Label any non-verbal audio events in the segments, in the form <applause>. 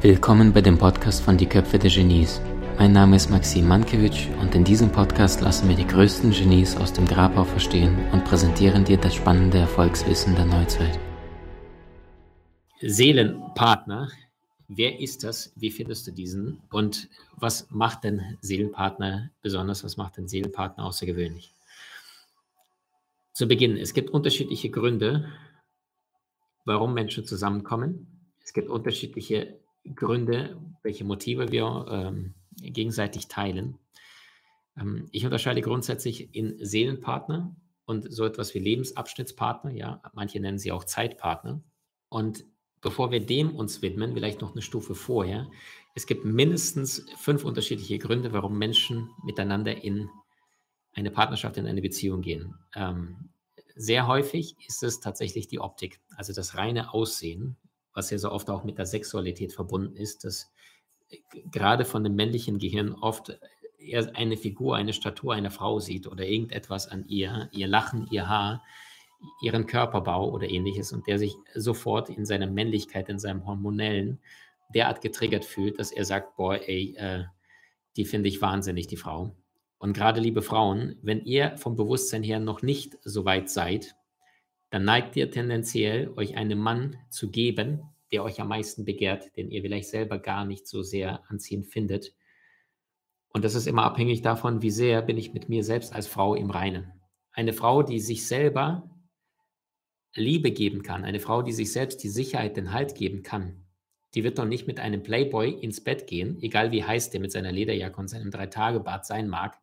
Willkommen bei dem Podcast von Die Köpfe der Genies. Mein Name ist Maxim Mankewitsch und in diesem Podcast lassen wir die größten Genies aus dem Grabau verstehen und präsentieren dir das spannende Erfolgswissen der Neuzeit. Seelenpartner, wer ist das? Wie findest du diesen? Und was macht denn Seelenpartner besonders? Was macht denn Seelenpartner außergewöhnlich? Zu Beginn, es gibt unterschiedliche Gründe, warum Menschen zusammenkommen. Es gibt unterschiedliche Gründe, welche Motive wir ähm, gegenseitig teilen. Ähm, ich unterscheide grundsätzlich in Seelenpartner und so etwas wie Lebensabschnittspartner, ja, manche nennen sie auch Zeitpartner. Und bevor wir dem uns widmen, vielleicht noch eine Stufe vorher, es gibt mindestens fünf unterschiedliche Gründe, warum Menschen miteinander in eine Partnerschaft, in eine Beziehung gehen. Ähm, sehr häufig ist es tatsächlich die Optik, also das reine Aussehen, was ja so oft auch mit der Sexualität verbunden ist, dass äh, gerade von dem männlichen Gehirn oft er eine Figur, eine Statur einer Frau sieht oder irgendetwas an ihr, ihr Lachen, ihr Haar, ihren Körperbau oder ähnliches und der sich sofort in seiner Männlichkeit, in seinem Hormonellen derart getriggert fühlt, dass er sagt, boah, ey, äh, die finde ich wahnsinnig, die Frau. Und gerade liebe Frauen, wenn ihr vom Bewusstsein her noch nicht so weit seid, dann neigt ihr tendenziell, euch einen Mann zu geben, der euch am meisten begehrt, den ihr vielleicht selber gar nicht so sehr anziehend findet. Und das ist immer abhängig davon, wie sehr bin ich mit mir selbst als Frau im Reinen. Eine Frau, die sich selber Liebe geben kann, eine Frau, die sich selbst die Sicherheit, den Halt geben kann, die wird doch nicht mit einem Playboy ins Bett gehen, egal wie heiß der mit seiner Lederjacke und seinem Drei-Tage-Bad sein mag,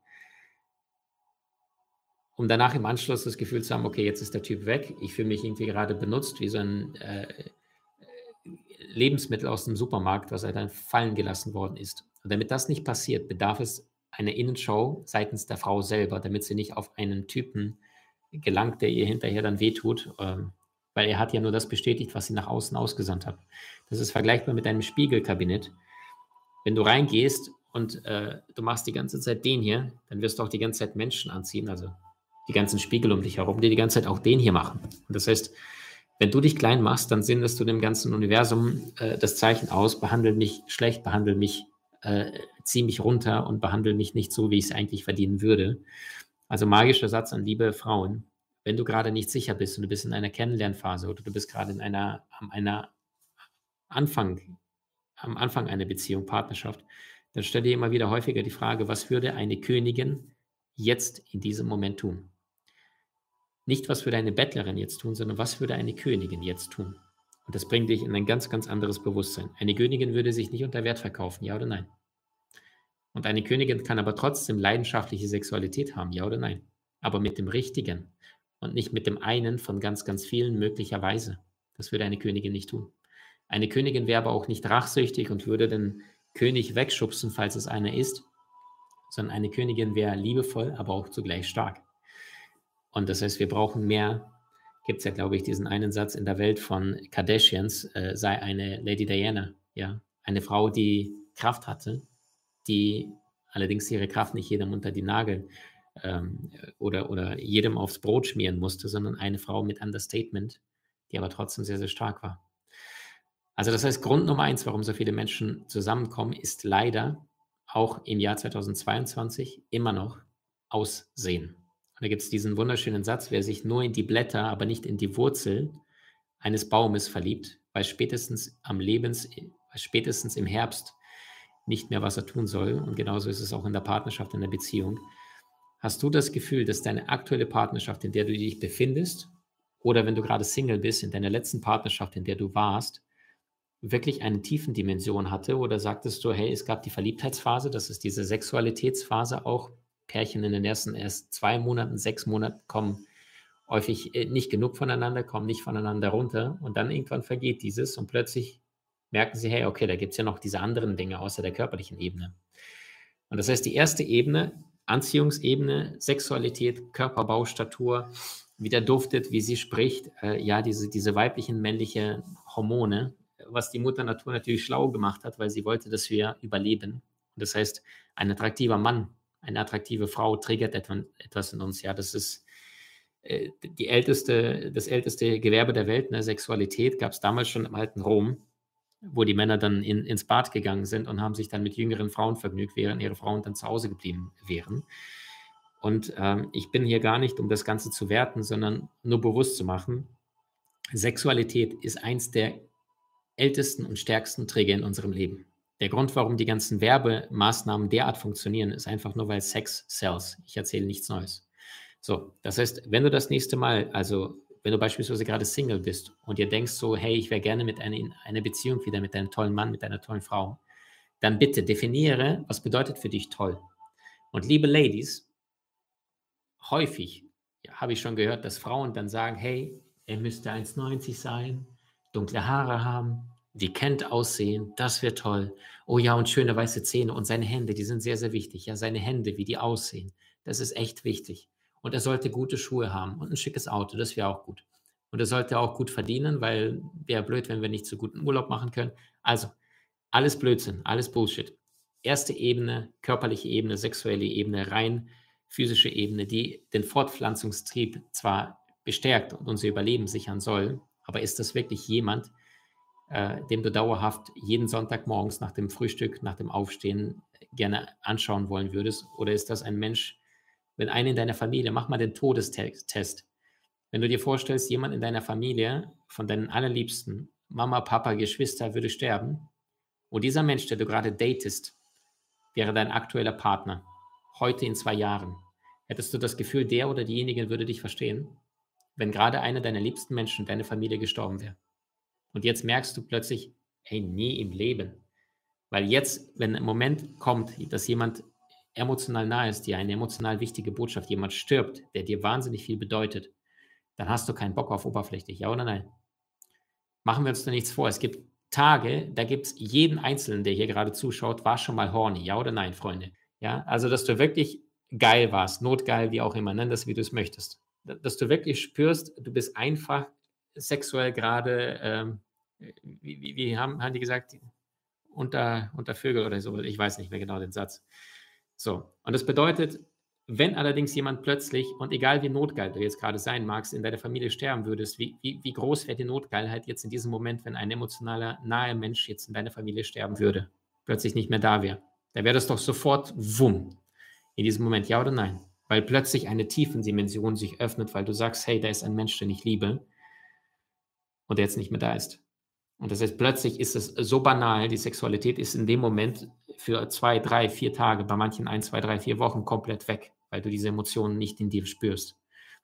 um danach im Anschluss das Gefühl zu haben, okay, jetzt ist der Typ weg, ich fühle mich irgendwie gerade benutzt wie so ein äh, Lebensmittel aus dem Supermarkt, was er dann fallen gelassen worden ist. Und damit das nicht passiert, bedarf es einer Innenshow seitens der Frau selber, damit sie nicht auf einen Typen gelangt, der ihr hinterher dann wehtut, ähm, weil er hat ja nur das bestätigt, was sie nach außen ausgesandt hat. Das ist vergleichbar mit einem Spiegelkabinett. Wenn du reingehst und äh, du machst die ganze Zeit den hier, dann wirst du auch die ganze Zeit Menschen anziehen, also die ganzen Spiegel um dich herum, die die ganze Zeit auch den hier machen. Und das heißt, wenn du dich klein machst, dann sendest du dem ganzen Universum äh, das Zeichen aus, behandle mich schlecht, behandle mich, äh, zieh mich runter und behandle mich nicht so, wie ich es eigentlich verdienen würde. Also magischer Satz an liebe Frauen, wenn du gerade nicht sicher bist und du bist in einer Kennenlernphase oder du bist gerade in einer, einer Anfang, am Anfang einer Beziehung, Partnerschaft, dann stell dir immer wieder häufiger die Frage, was würde eine Königin jetzt in diesem Moment tun? Nicht, was würde eine Bettlerin jetzt tun, sondern was würde eine Königin jetzt tun? Und das bringt dich in ein ganz, ganz anderes Bewusstsein. Eine Königin würde sich nicht unter Wert verkaufen, ja oder nein? Und eine Königin kann aber trotzdem leidenschaftliche Sexualität haben, ja oder nein? Aber mit dem Richtigen und nicht mit dem einen von ganz, ganz vielen möglicherweise. Das würde eine Königin nicht tun. Eine Königin wäre aber auch nicht rachsüchtig und würde den König wegschubsen, falls es einer ist, sondern eine Königin wäre liebevoll, aber auch zugleich stark. Und das heißt, wir brauchen mehr. Gibt es ja, glaube ich, diesen einen Satz in der Welt von Kardashians, äh, sei eine Lady Diana, ja, eine Frau, die Kraft hatte, die allerdings ihre Kraft nicht jedem unter die Nagel ähm, oder, oder jedem aufs Brot schmieren musste, sondern eine Frau mit Understatement, die aber trotzdem sehr, sehr stark war. Also das heißt, Grund Nummer eins, warum so viele Menschen zusammenkommen, ist leider auch im Jahr 2022 immer noch Aussehen. Und da gibt es diesen wunderschönen Satz, wer sich nur in die Blätter, aber nicht in die Wurzel eines Baumes verliebt, weiß spätestens am Lebens, spätestens im Herbst nicht mehr, was er tun soll. Und genauso ist es auch in der Partnerschaft, in der Beziehung. Hast du das Gefühl, dass deine aktuelle Partnerschaft, in der du dich befindest, oder wenn du gerade Single bist, in deiner letzten Partnerschaft, in der du warst, wirklich eine tiefen Dimension hatte? Oder sagtest du, hey, es gab die Verliebtheitsphase, das ist diese Sexualitätsphase auch, Pärchen in den ersten erst zwei Monaten, sechs Monaten kommen häufig äh, nicht genug voneinander, kommen nicht voneinander runter und dann irgendwann vergeht dieses und plötzlich merken sie, hey, okay, da gibt es ja noch diese anderen Dinge außer der körperlichen Ebene. Und das heißt, die erste Ebene, Anziehungsebene, Sexualität, Körperbau, Statur, wie der duftet, wie sie spricht, äh, ja, diese, diese weiblichen, männlichen Hormone, was die Mutter Natur natürlich schlau gemacht hat, weil sie wollte, dass wir überleben. Und das heißt, ein attraktiver Mann eine attraktive Frau triggert etwas in uns. Ja, das ist äh, die älteste, das älteste Gewerbe der Welt, ne, Sexualität, gab es damals schon im alten Rom, wo die Männer dann in, ins Bad gegangen sind und haben sich dann mit jüngeren Frauen vergnügt, während ihre Frauen dann zu Hause geblieben wären. Und ähm, ich bin hier gar nicht, um das Ganze zu werten, sondern nur bewusst zu machen, Sexualität ist eins der ältesten und stärksten Träger in unserem Leben. Der Grund, warum die ganzen Werbemaßnahmen derart funktionieren, ist einfach nur, weil Sex sells. Ich erzähle nichts Neues. So, das heißt, wenn du das nächste Mal, also wenn du beispielsweise gerade Single bist und dir denkst so, hey, ich wäre gerne mit einer, in Beziehung wieder mit einem tollen Mann, mit einer tollen Frau, dann bitte definiere, was bedeutet für dich toll. Und liebe Ladies, häufig ja, habe ich schon gehört, dass Frauen dann sagen, hey, er müsste 1,90 sein, dunkle Haare haben, die kennt aussehen, das wäre toll. Oh ja, und schöne weiße Zähne und seine Hände, die sind sehr, sehr wichtig. Ja, seine Hände, wie die aussehen, das ist echt wichtig. Und er sollte gute Schuhe haben und ein schickes Auto, das wäre auch gut. Und er sollte auch gut verdienen, weil wäre blöd, wenn wir nicht so guten Urlaub machen können. Also, alles Blödsinn, alles Bullshit. Erste Ebene, körperliche Ebene, sexuelle Ebene, rein physische Ebene, die den Fortpflanzungstrieb zwar bestärkt und unser Überleben sichern soll, aber ist das wirklich jemand, äh, dem du dauerhaft jeden Sonntagmorgens nach dem Frühstück, nach dem Aufstehen gerne anschauen wollen würdest? Oder ist das ein Mensch, wenn einer in deiner Familie, mach mal den Todestest. Wenn du dir vorstellst, jemand in deiner Familie, von deinen allerliebsten, Mama, Papa, Geschwister, würde sterben, und dieser Mensch, der du gerade datest, wäre dein aktueller Partner, heute in zwei Jahren, hättest du das Gefühl, der oder diejenige würde dich verstehen, wenn gerade einer deiner liebsten Menschen, deine Familie gestorben wäre? Und jetzt merkst du plötzlich, hey, nie im Leben. Weil jetzt, wenn ein Moment kommt, dass jemand emotional nahe ist, dir eine emotional wichtige Botschaft, jemand stirbt, der dir wahnsinnig viel bedeutet, dann hast du keinen Bock auf oberflächlich, ja oder nein? Machen wir uns da nichts vor. Es gibt Tage, da gibt es jeden Einzelnen, der hier gerade zuschaut, war schon mal horny, ja oder nein, Freunde? Ja, also dass du wirklich geil warst, notgeil, wie auch immer, nenn das, wie du es möchtest. Dass du wirklich spürst, du bist einfach sexuell gerade, ähm, wie, wie, wie, haben, haben die gesagt, unter, unter Vögel oder so, ich weiß nicht mehr genau den Satz. So, und das bedeutet, wenn allerdings jemand plötzlich, und egal wie notgeil du jetzt gerade sein magst, in deiner Familie sterben würdest, wie, wie, wie groß wäre die Notgeilheit jetzt in diesem Moment, wenn ein emotionaler, naher Mensch jetzt in deiner Familie sterben würde, plötzlich nicht mehr da wäre? Da wäre das doch sofort wumm. In diesem Moment, ja oder nein? Weil plötzlich eine Tiefendimension sich öffnet, weil du sagst, hey, da ist ein Mensch, den ich liebe und der jetzt nicht mehr da ist. Und das heißt, plötzlich ist es so banal, die Sexualität ist in dem Moment für zwei, drei, vier Tage, bei manchen ein, zwei, drei, vier Wochen komplett weg, weil du diese Emotionen nicht in dir spürst.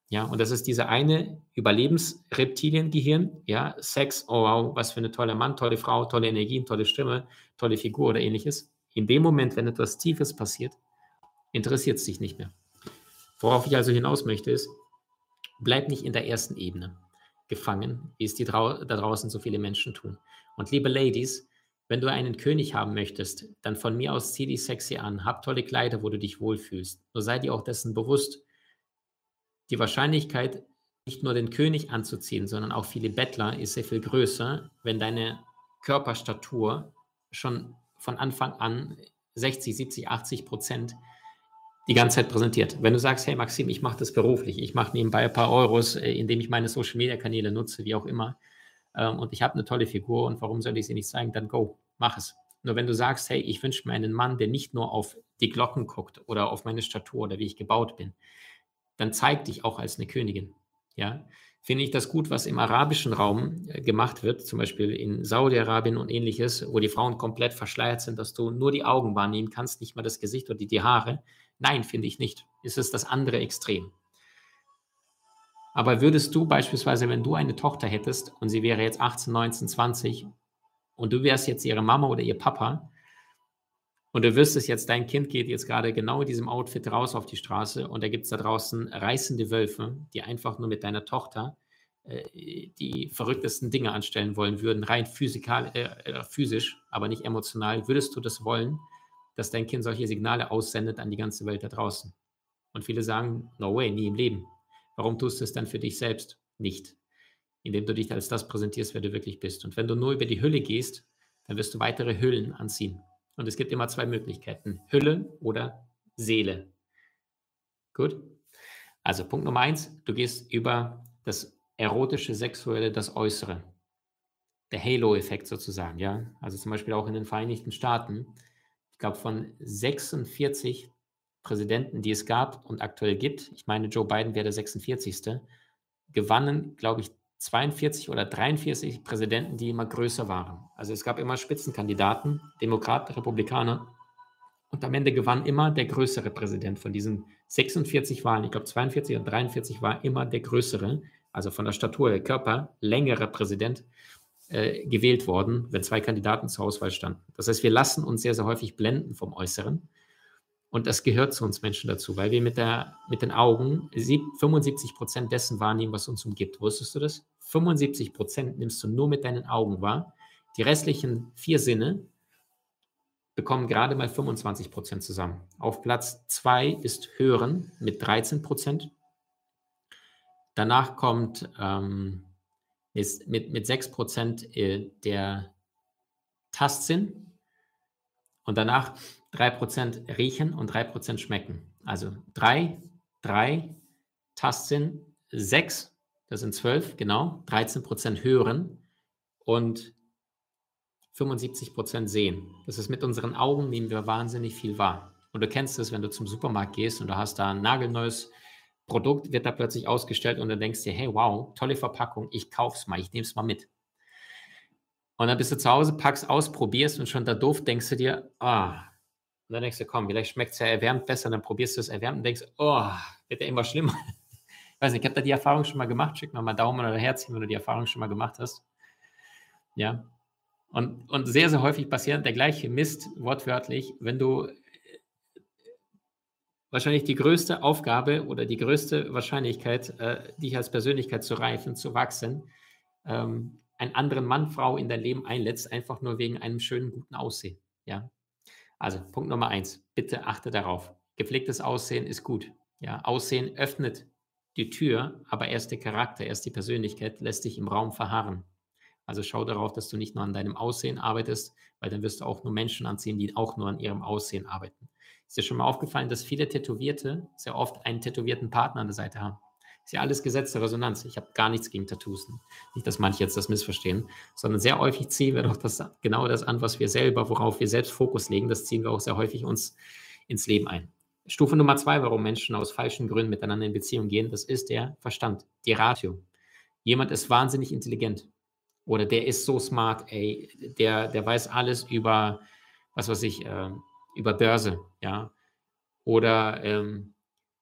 Ja, und das ist diese eine Überlebensreptiliengehirn, ja, Sex, oh wow, was für eine tolle Mann, tolle Frau, tolle Energien, tolle Stimme, tolle Figur oder ähnliches. In dem Moment, wenn etwas Tiefes passiert, interessiert es dich nicht mehr. Worauf ich also hinaus möchte, ist, bleib nicht in der ersten Ebene gefangen, wie es die da draußen so viele Menschen tun. Und liebe Ladies, wenn du einen König haben möchtest, dann von mir aus zieh dich sexy an, hab tolle Kleider, wo du dich wohlfühlst. Nur sei dir auch dessen bewusst, die Wahrscheinlichkeit, nicht nur den König anzuziehen, sondern auch viele Bettler ist sehr viel größer, wenn deine Körperstatur schon von Anfang an 60, 70, 80 Prozent die ganze Zeit präsentiert. Wenn du sagst, hey Maxim, ich mache das beruflich, ich mache nebenbei ein paar Euros, äh, indem ich meine Social-Media-Kanäle nutze, wie auch immer, ähm, und ich habe eine tolle Figur und warum soll ich sie nicht zeigen, dann go, mach es. Nur wenn du sagst, hey, ich wünsche mir einen Mann, der nicht nur auf die Glocken guckt oder auf meine Statur oder wie ich gebaut bin, dann zeig dich auch als eine Königin. Ja, finde ich das gut, was im arabischen Raum äh, gemacht wird, zum Beispiel in Saudi-Arabien und ähnliches, wo die Frauen komplett verschleiert sind, dass du nur die Augen wahrnehmen kannst, nicht mal das Gesicht oder die, die Haare. Nein, finde ich nicht. Es ist das andere Extrem. Aber würdest du beispielsweise, wenn du eine Tochter hättest und sie wäre jetzt 18, 19, 20 und du wärst jetzt ihre Mama oder ihr Papa und du wüsstest jetzt, dein Kind geht jetzt gerade genau in diesem Outfit raus auf die Straße und da gibt es da draußen reißende Wölfe, die einfach nur mit deiner Tochter äh, die verrücktesten Dinge anstellen wollen würden, rein physikal, äh, äh, physisch, aber nicht emotional, würdest du das wollen, dass dein Kind solche Signale aussendet an die ganze Welt da draußen? Und viele sagen, no way, nie im Leben. Warum tust du es dann für dich selbst nicht? Indem du dich als das präsentierst, wer du wirklich bist. Und wenn du nur über die Hülle gehst, dann wirst du weitere Hüllen anziehen. Und es gibt immer zwei Möglichkeiten: Hülle oder Seele. Gut? Also Punkt Nummer eins, du gehst über das erotische, sexuelle, das Äußere. Der Halo-Effekt sozusagen, ja. Also zum Beispiel auch in den Vereinigten Staaten. Ich glaube, von 46 Präsidenten, die es gab und aktuell gibt, ich meine, Joe Biden wäre der 46. gewannen, glaube ich, 42 oder 43 Präsidenten, die immer größer waren. Also es gab immer Spitzenkandidaten, Demokraten, Republikaner. Und am Ende gewann immer der größere Präsident von diesen 46 Wahlen. Ich glaube, 42 oder 43 war immer der größere, also von der Statur, der Körper, längere Präsident äh, gewählt worden, wenn zwei Kandidaten zur Auswahl standen. Das heißt, wir lassen uns sehr, sehr häufig blenden vom Äußeren. Und das gehört zu uns Menschen dazu, weil wir mit, der, mit den Augen 75 Prozent dessen wahrnehmen, was uns umgibt. Wusstest du das? 75 Prozent nimmst du nur mit deinen Augen wahr. Die restlichen vier Sinne bekommen gerade mal 25 Prozent zusammen. Auf Platz zwei ist Hören mit 13 Prozent. Danach kommt ähm, ist mit, mit 6 Prozent äh, der Tastsinn und danach 3 Prozent riechen und 3 Prozent schmecken. Also 3, 3, Tastsinn, 6, das sind 12, genau, 13 Prozent hören und 75 Prozent sehen. Das ist mit unseren Augen nehmen wir wahnsinnig viel wahr. Und du kennst es, wenn du zum Supermarkt gehst und du hast da ein nagelneues Produkt, wird da plötzlich ausgestellt und du denkst dir, hey, wow, tolle Verpackung, ich kauf's mal, ich nehme es mal mit. Und dann bist du zu Hause, packst aus, probierst und schon da doof denkst du dir, ah, und dann denkst du, komm, vielleicht schmeckt es ja erwärmt besser, dann probierst du es erwärmt und denkst, oh, wird ja immer schlimmer. Ich weiß nicht, ich habe da die Erfahrung schon mal gemacht. Schick mir mal Daumen oder Herzchen, wenn du die Erfahrung schon mal gemacht hast. Ja, und, und sehr, sehr häufig passiert der gleiche Mist, wortwörtlich, wenn du wahrscheinlich die größte Aufgabe oder die größte Wahrscheinlichkeit, äh, dich als Persönlichkeit zu reifen, zu wachsen, ähm, einen anderen Mann, Frau in dein Leben einlädst, einfach nur wegen einem schönen, guten Aussehen. Ja. Also Punkt Nummer eins, bitte achte darauf. Gepflegtes Aussehen ist gut. Ja, Aussehen öffnet die Tür, aber erst der Charakter, erst die Persönlichkeit lässt dich im Raum verharren. Also schau darauf, dass du nicht nur an deinem Aussehen arbeitest, weil dann wirst du auch nur Menschen anziehen, die auch nur an ihrem Aussehen arbeiten. Ist dir schon mal aufgefallen, dass viele Tätowierte sehr oft einen tätowierten Partner an der Seite haben? Ist ja alles Gesetz der Resonanz. Ich habe gar nichts gegen Tattoos. Nicht, dass manche jetzt das missverstehen, sondern sehr häufig ziehen wir doch das, genau das an, was wir selber, worauf wir selbst Fokus legen, das ziehen wir auch sehr häufig uns ins Leben ein. Stufe Nummer zwei, warum Menschen aus falschen Gründen miteinander in Beziehung gehen, das ist der Verstand, die Ratio. Jemand ist wahnsinnig intelligent oder der ist so smart, ey, der, der weiß alles über, was weiß ich, äh, über Börse, ja. Oder ähm,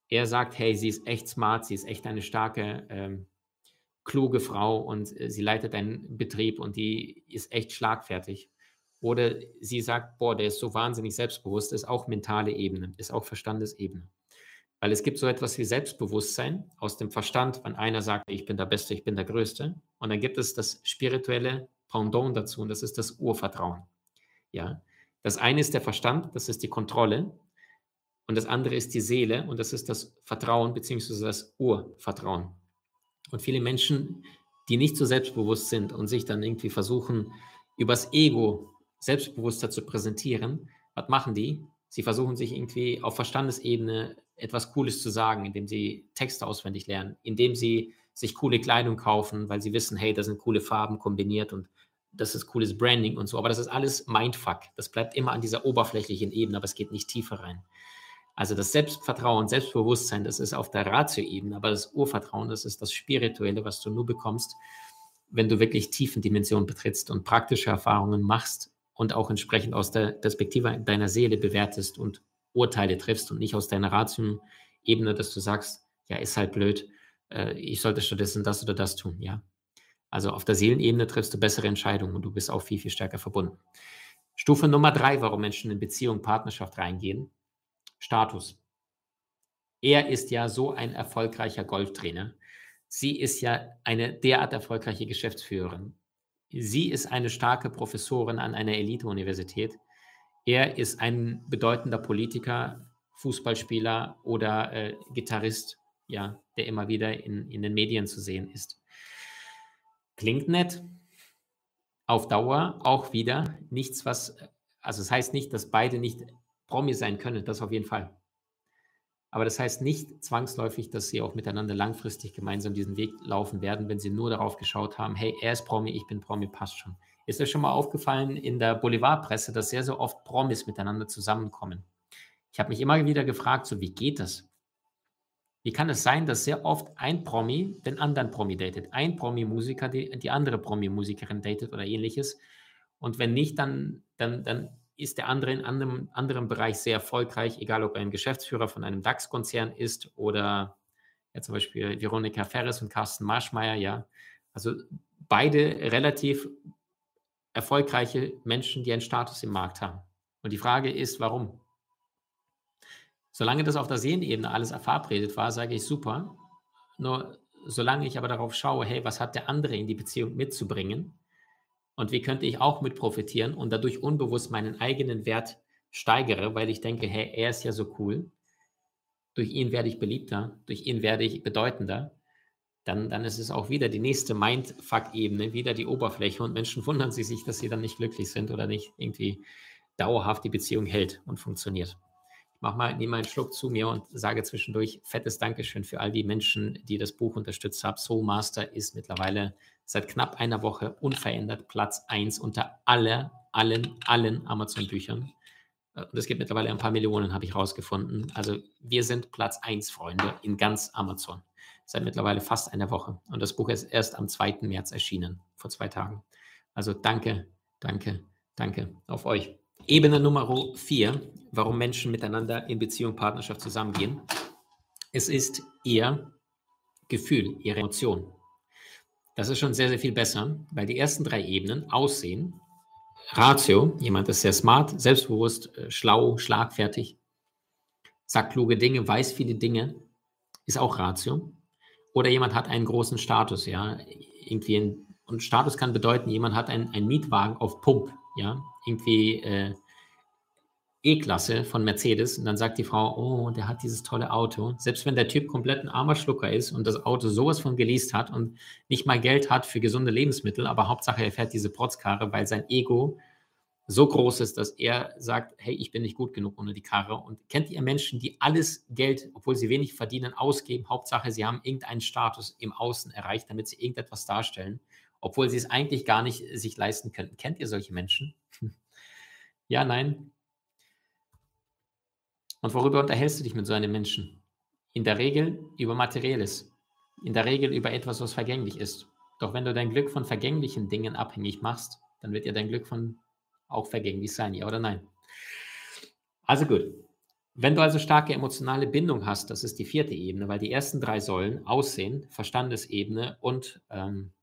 er sagt, hey, sie ist echt smart, sie ist echt eine starke, ähm, kluge Frau und äh, sie leitet einen Betrieb und die ist echt schlagfertig. Oder sie sagt, boah, der ist so wahnsinnig selbstbewusst, ist auch mentale Ebene, ist auch Verstandesebene. Weil es gibt so etwas wie Selbstbewusstsein aus dem Verstand, wenn einer sagt, ich bin der Beste, ich bin der Größte. Und dann gibt es das spirituelle Pendant dazu und das ist das Urvertrauen. Ja, das eine ist der Verstand, das ist die Kontrolle. Und das andere ist die Seele und das ist das Vertrauen beziehungsweise das Urvertrauen. Und viele Menschen, die nicht so selbstbewusst sind und sich dann irgendwie versuchen, übers Ego selbstbewusster zu präsentieren, was machen die? Sie versuchen sich irgendwie auf Verstandesebene etwas Cooles zu sagen, indem sie Texte auswendig lernen, indem sie sich coole Kleidung kaufen, weil sie wissen, hey, da sind coole Farben kombiniert und das ist cooles Branding und so. Aber das ist alles Mindfuck. Das bleibt immer an dieser oberflächlichen Ebene, aber es geht nicht tiefer rein. Also das Selbstvertrauen, Selbstbewusstsein, das ist auf der Ratio-Ebene, aber das Urvertrauen, das ist das Spirituelle, was du nur bekommst, wenn du wirklich tiefen Dimensionen betrittst und praktische Erfahrungen machst und auch entsprechend aus der Perspektive deiner Seele bewertest und Urteile triffst und nicht aus deiner Ratio-Ebene, dass du sagst, ja, ist halt blöd, äh, ich sollte stattdessen das oder das tun, ja. Also auf der Seelenebene triffst du bessere Entscheidungen und du bist auch viel, viel stärker verbunden. Stufe Nummer drei, warum Menschen in Beziehung, Partnerschaft reingehen, Status. Er ist ja so ein erfolgreicher Golftrainer. Sie ist ja eine derart erfolgreiche Geschäftsführerin. Sie ist eine starke Professorin an einer Elite-Universität. Er ist ein bedeutender Politiker, Fußballspieler oder äh, Gitarrist, ja, der immer wieder in, in den Medien zu sehen ist. Klingt nett. Auf Dauer auch wieder nichts, was, also es das heißt nicht, dass beide nicht Promi sein können, das auf jeden Fall. Aber das heißt nicht zwangsläufig, dass sie auch miteinander langfristig gemeinsam diesen Weg laufen werden, wenn sie nur darauf geschaut haben, hey, er ist Promi, ich bin Promi, passt schon. Ist euch schon mal aufgefallen in der Boulevardpresse, dass sehr, sehr oft Promis miteinander zusammenkommen? Ich habe mich immer wieder gefragt, so wie geht das? Wie kann es sein, dass sehr oft ein Promi den anderen Promi datet? Ein Promi-Musiker die, die andere Promi-Musikerin datet oder ähnliches. Und wenn nicht, dann, dann, dann ist der andere in einem anderen Bereich sehr erfolgreich, egal ob er ein Geschäftsführer von einem DAX-Konzern ist oder ja, zum Beispiel Veronika Ferres und Carsten Marschmeier, ja. Also beide relativ erfolgreiche Menschen, die einen Status im Markt haben. Und die Frage ist, warum? Solange das auf der Seelenebene alles verabredet war, sage ich super. Nur solange ich aber darauf schaue, hey, was hat der andere in die Beziehung mitzubringen, und wie könnte ich auch mit profitieren und dadurch unbewusst meinen eigenen Wert steigere, weil ich denke, hey, er ist ja so cool, durch ihn werde ich beliebter, durch ihn werde ich bedeutender, dann, dann ist es auch wieder die nächste Mindfuck-Ebene, wieder die Oberfläche und Menschen wundern sich, dass sie dann nicht glücklich sind oder nicht irgendwie dauerhaft die Beziehung hält und funktioniert mach mal, nehme mal einen Schluck zu mir und sage zwischendurch fettes Dankeschön für all die Menschen, die das Buch unterstützt haben. Soul Master ist mittlerweile seit knapp einer Woche unverändert Platz 1 unter alle, allen, allen Amazon-Büchern. Äh, und es gibt mittlerweile ein paar Millionen, habe ich rausgefunden. Also wir sind Platz 1, Freunde, in ganz Amazon. Seit mittlerweile fast einer Woche. Und das Buch ist erst am 2. März erschienen, vor zwei Tagen. Also danke, danke, danke auf euch. Ebene Nummer vier, warum Menschen miteinander in Beziehung, Partnerschaft zusammengehen. Es ist ihr Gefühl, ihre Emotion. Das ist schon sehr, sehr viel besser, weil die ersten drei Ebenen, Aussehen, Ratio, jemand ist sehr smart, selbstbewusst, äh, schlau, schlagfertig, sagt kluge Dinge, weiß viele Dinge, ist auch Ratio. Oder jemand hat einen großen Status, ja, irgendwie ein, und Status kann bedeuten, jemand hat einen, einen Mietwagen auf Pump, ja, irgendwie äh, E-Klasse von Mercedes und dann sagt die Frau, oh, der hat dieses tolle Auto. Selbst wenn der Typ komplett ein armer Schlucker ist und das Auto sowas von geleast hat und nicht mal Geld hat für gesunde Lebensmittel, aber Hauptsache er fährt diese Protzkarre, weil sein Ego so groß ist, dass er sagt, hey, ich bin nicht gut genug ohne die Karre. Und kennt ihr Menschen, die alles Geld, obwohl sie wenig verdienen, ausgeben? Hauptsache, sie haben irgendeinen Status im Außen erreicht, damit sie irgendetwas darstellen, obwohl sie es eigentlich gar nicht sich leisten könnten. Kennt ihr solche Menschen? <laughs> ja, nein. Und worüber unterhältst du dich mit so einem Menschen? In der Regel über Materielles. In der Regel über etwas, was vergänglich ist. Doch wenn du dein Glück von vergänglichen Dingen abhängig machst, dann wird ja dein Glück von auch vergänglich sein, ja oder nein? Also gut. Wenn du also starke emotionale Bindung hast, das ist die vierte Ebene, weil die ersten drei Säulen, Aussehen, Verstandesebene und ähm,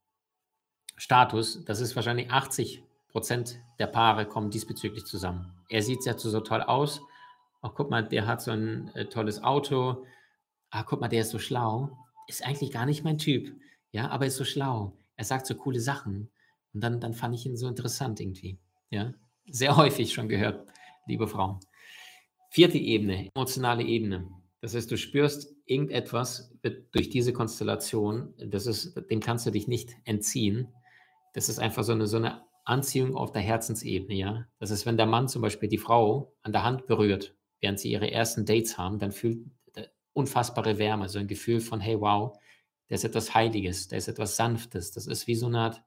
Status, das ist wahrscheinlich 80 Prozent der Paare kommen diesbezüglich zusammen. Er sieht ja so toll aus, ach guck mal, der hat so ein äh, tolles Auto, ah, guck mal, der ist so schlau, ist eigentlich gar nicht mein Typ, ja, aber ist so schlau, er sagt so coole Sachen und dann, dann fand ich ihn so interessant irgendwie, ja, sehr häufig schon gehört, liebe Frau. Vierte Ebene, emotionale Ebene. Das heißt, du spürst irgendetwas durch diese Konstellation, das ist, dem kannst du dich nicht entziehen. Das ist einfach so eine, so eine Anziehung auf der Herzensebene, ja. Das ist, wenn der Mann zum Beispiel die Frau an der Hand berührt während sie ihre ersten Dates haben, dann fühlt unfassbare Wärme, so ein Gefühl von, hey, wow, da ist etwas Heiliges, da ist etwas Sanftes, das ist wie so eine Art,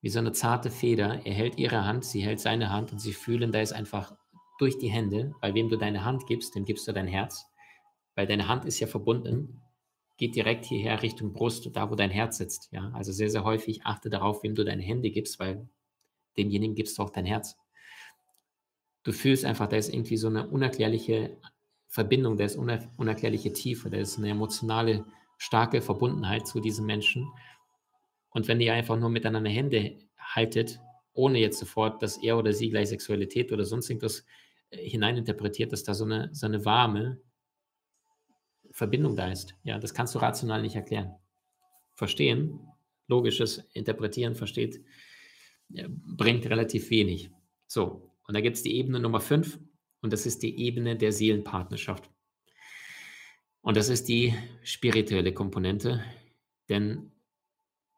wie so eine zarte Feder. Er hält ihre Hand, sie hält seine Hand und sie fühlen, da ist einfach durch die Hände, weil wem du deine Hand gibst, dem gibst du dein Herz, weil deine Hand ist ja verbunden, geht direkt hierher Richtung Brust, da wo dein Herz sitzt. Ja, also sehr, sehr häufig achte darauf, wem du deine Hände gibst, weil demjenigen gibst du auch dein Herz du fühlst einfach, da ist irgendwie so eine unerklärliche Verbindung, da ist uner unerklärliche Tiefe, da ist eine emotionale, starke Verbundenheit zu diesen Menschen. Und wenn ihr einfach nur miteinander Hände haltet, ohne jetzt sofort, dass er oder sie gleich Sexualität oder sonst irgendwas äh, hineininterpretiert, dass da so eine, so eine warme Verbindung da ist. Ja, das kannst du rational nicht erklären. Verstehen, logisches Interpretieren, versteht, bringt relativ wenig. So, und da gibt es die Ebene Nummer 5 und das ist die Ebene der Seelenpartnerschaft. Und das ist die spirituelle Komponente, denn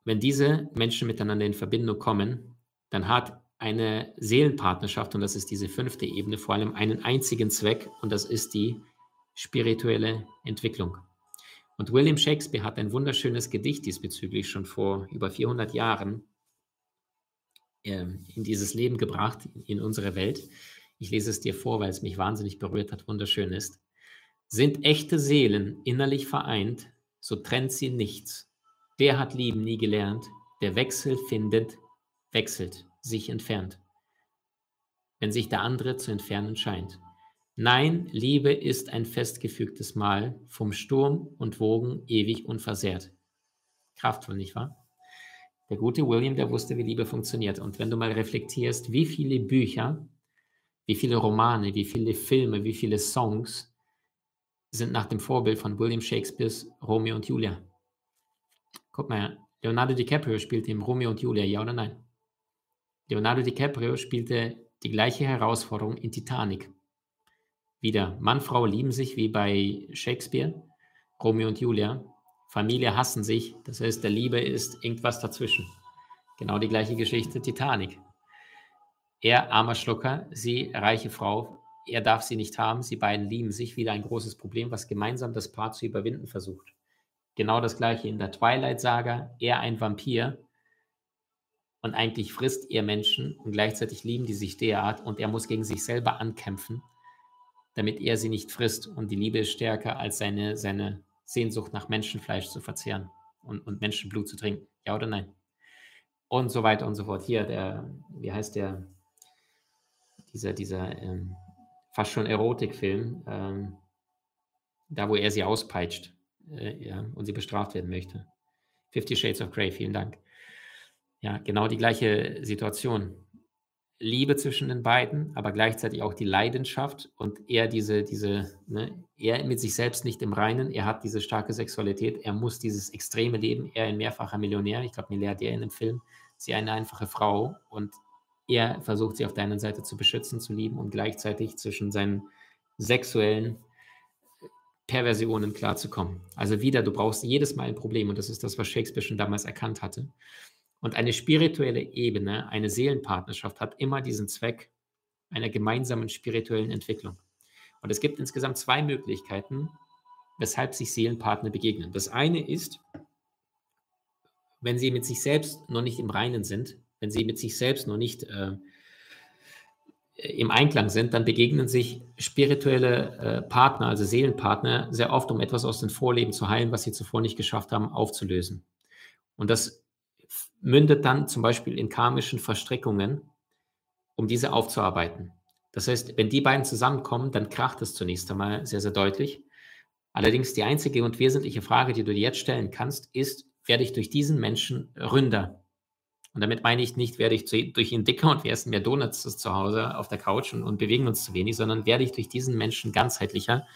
wenn diese Menschen miteinander in Verbindung kommen, dann hat eine Seelenpartnerschaft, und das ist diese fünfte Ebene, vor allem einen einzigen Zweck, und das ist die spirituelle Entwicklung. Und William Shakespeare hat ein wunderschönes Gedicht diesbezüglich schon vor über 400 Jahren äh, in dieses Leben gebracht, in unsere Welt. Ich lese es dir vor, weil es mich wahnsinnig berührt hat, wunderschön ist. Sind echte Seelen innerlich vereint, so trennt sie nichts. Der hat Lieben nie gelernt, der Wechsel findet, wechselt, sich entfernt, wenn sich der andere zu entfernen scheint. Nein, Liebe ist ein festgefügtes Mal, vom Sturm und Wogen ewig unversehrt. Kraftvoll, nicht wahr? Der gute William, der wusste, wie Liebe funktioniert. Und wenn du mal reflektierst, wie viele Bücher, wie viele Romane, wie viele Filme, wie viele Songs sind nach dem Vorbild von William Shakespeares Romeo und Julia. Guck mal, Leonardo DiCaprio spielte im Romeo und Julia, ja oder nein? Leonardo DiCaprio spielte die gleiche Herausforderung in Titanic. Wieder, Mann, Frau lieben sich wie bei Shakespeare, Romeo und Julia. Familie hassen sich, das heißt, der Liebe ist irgendwas dazwischen. Genau die gleiche Geschichte Titanic. Er, armer Schlucker, sie, reiche Frau, er darf sie nicht haben, sie beiden lieben sich, wieder ein großes Problem, was gemeinsam das Paar zu überwinden versucht. Genau das gleiche in der Twilight-Saga, er ein Vampir und eigentlich frisst er Menschen und gleichzeitig lieben die sich derart und er muss gegen sich selber ankämpfen damit er sie nicht frisst. Und die Liebe ist stärker als seine, seine Sehnsucht nach Menschenfleisch zu verzehren und, und Menschenblut zu trinken. Ja oder nein? Und so weiter und so fort. Hier, der, wie heißt der, dieser, dieser ähm, fast schon Erotikfilm, ähm, da wo er sie auspeitscht äh, ja, und sie bestraft werden möchte. Fifty Shades of Grey, vielen Dank. Ja, genau die gleiche Situation. Liebe zwischen den beiden, aber gleichzeitig auch die Leidenschaft und er diese, diese, ne, er mit sich selbst nicht im Reinen, er hat diese starke Sexualität, er muss dieses extreme Leben, er ein mehrfacher Millionär, ich glaube Milliardär in dem Film, sie eine einfache Frau und er versucht sie auf der einen Seite zu beschützen, zu lieben und gleichzeitig zwischen seinen sexuellen Perversionen klarzukommen. Also wieder, du brauchst jedes Mal ein Problem und das ist das, was Shakespeare schon damals erkannt hatte. Und eine spirituelle Ebene, eine Seelenpartnerschaft hat immer diesen Zweck einer gemeinsamen spirituellen Entwicklung. Und es gibt insgesamt zwei Möglichkeiten, weshalb sich Seelenpartner begegnen. Das eine ist, wenn sie mit sich selbst noch nicht im Reinen sind, wenn sie mit sich selbst noch nicht äh, im Einklang sind, dann begegnen sich spirituelle äh, Partner, also Seelenpartner, sehr oft, um etwas aus den Vorleben zu heilen, was sie zuvor nicht geschafft haben, aufzulösen. Und das mündet dann zum Beispiel in karmischen Verstrickungen, um diese aufzuarbeiten. Das heißt, wenn die beiden zusammenkommen, dann kracht es zunächst einmal sehr, sehr deutlich. Allerdings die einzige und wesentliche Frage, die du dir jetzt stellen kannst, ist, werde ich durch diesen Menschen ründer? Und damit meine ich nicht, werde ich durch ihn dicker und wir essen mehr Donuts zu Hause auf der Couch und, und bewegen uns zu wenig, sondern werde ich durch diesen Menschen ganzheitlicher.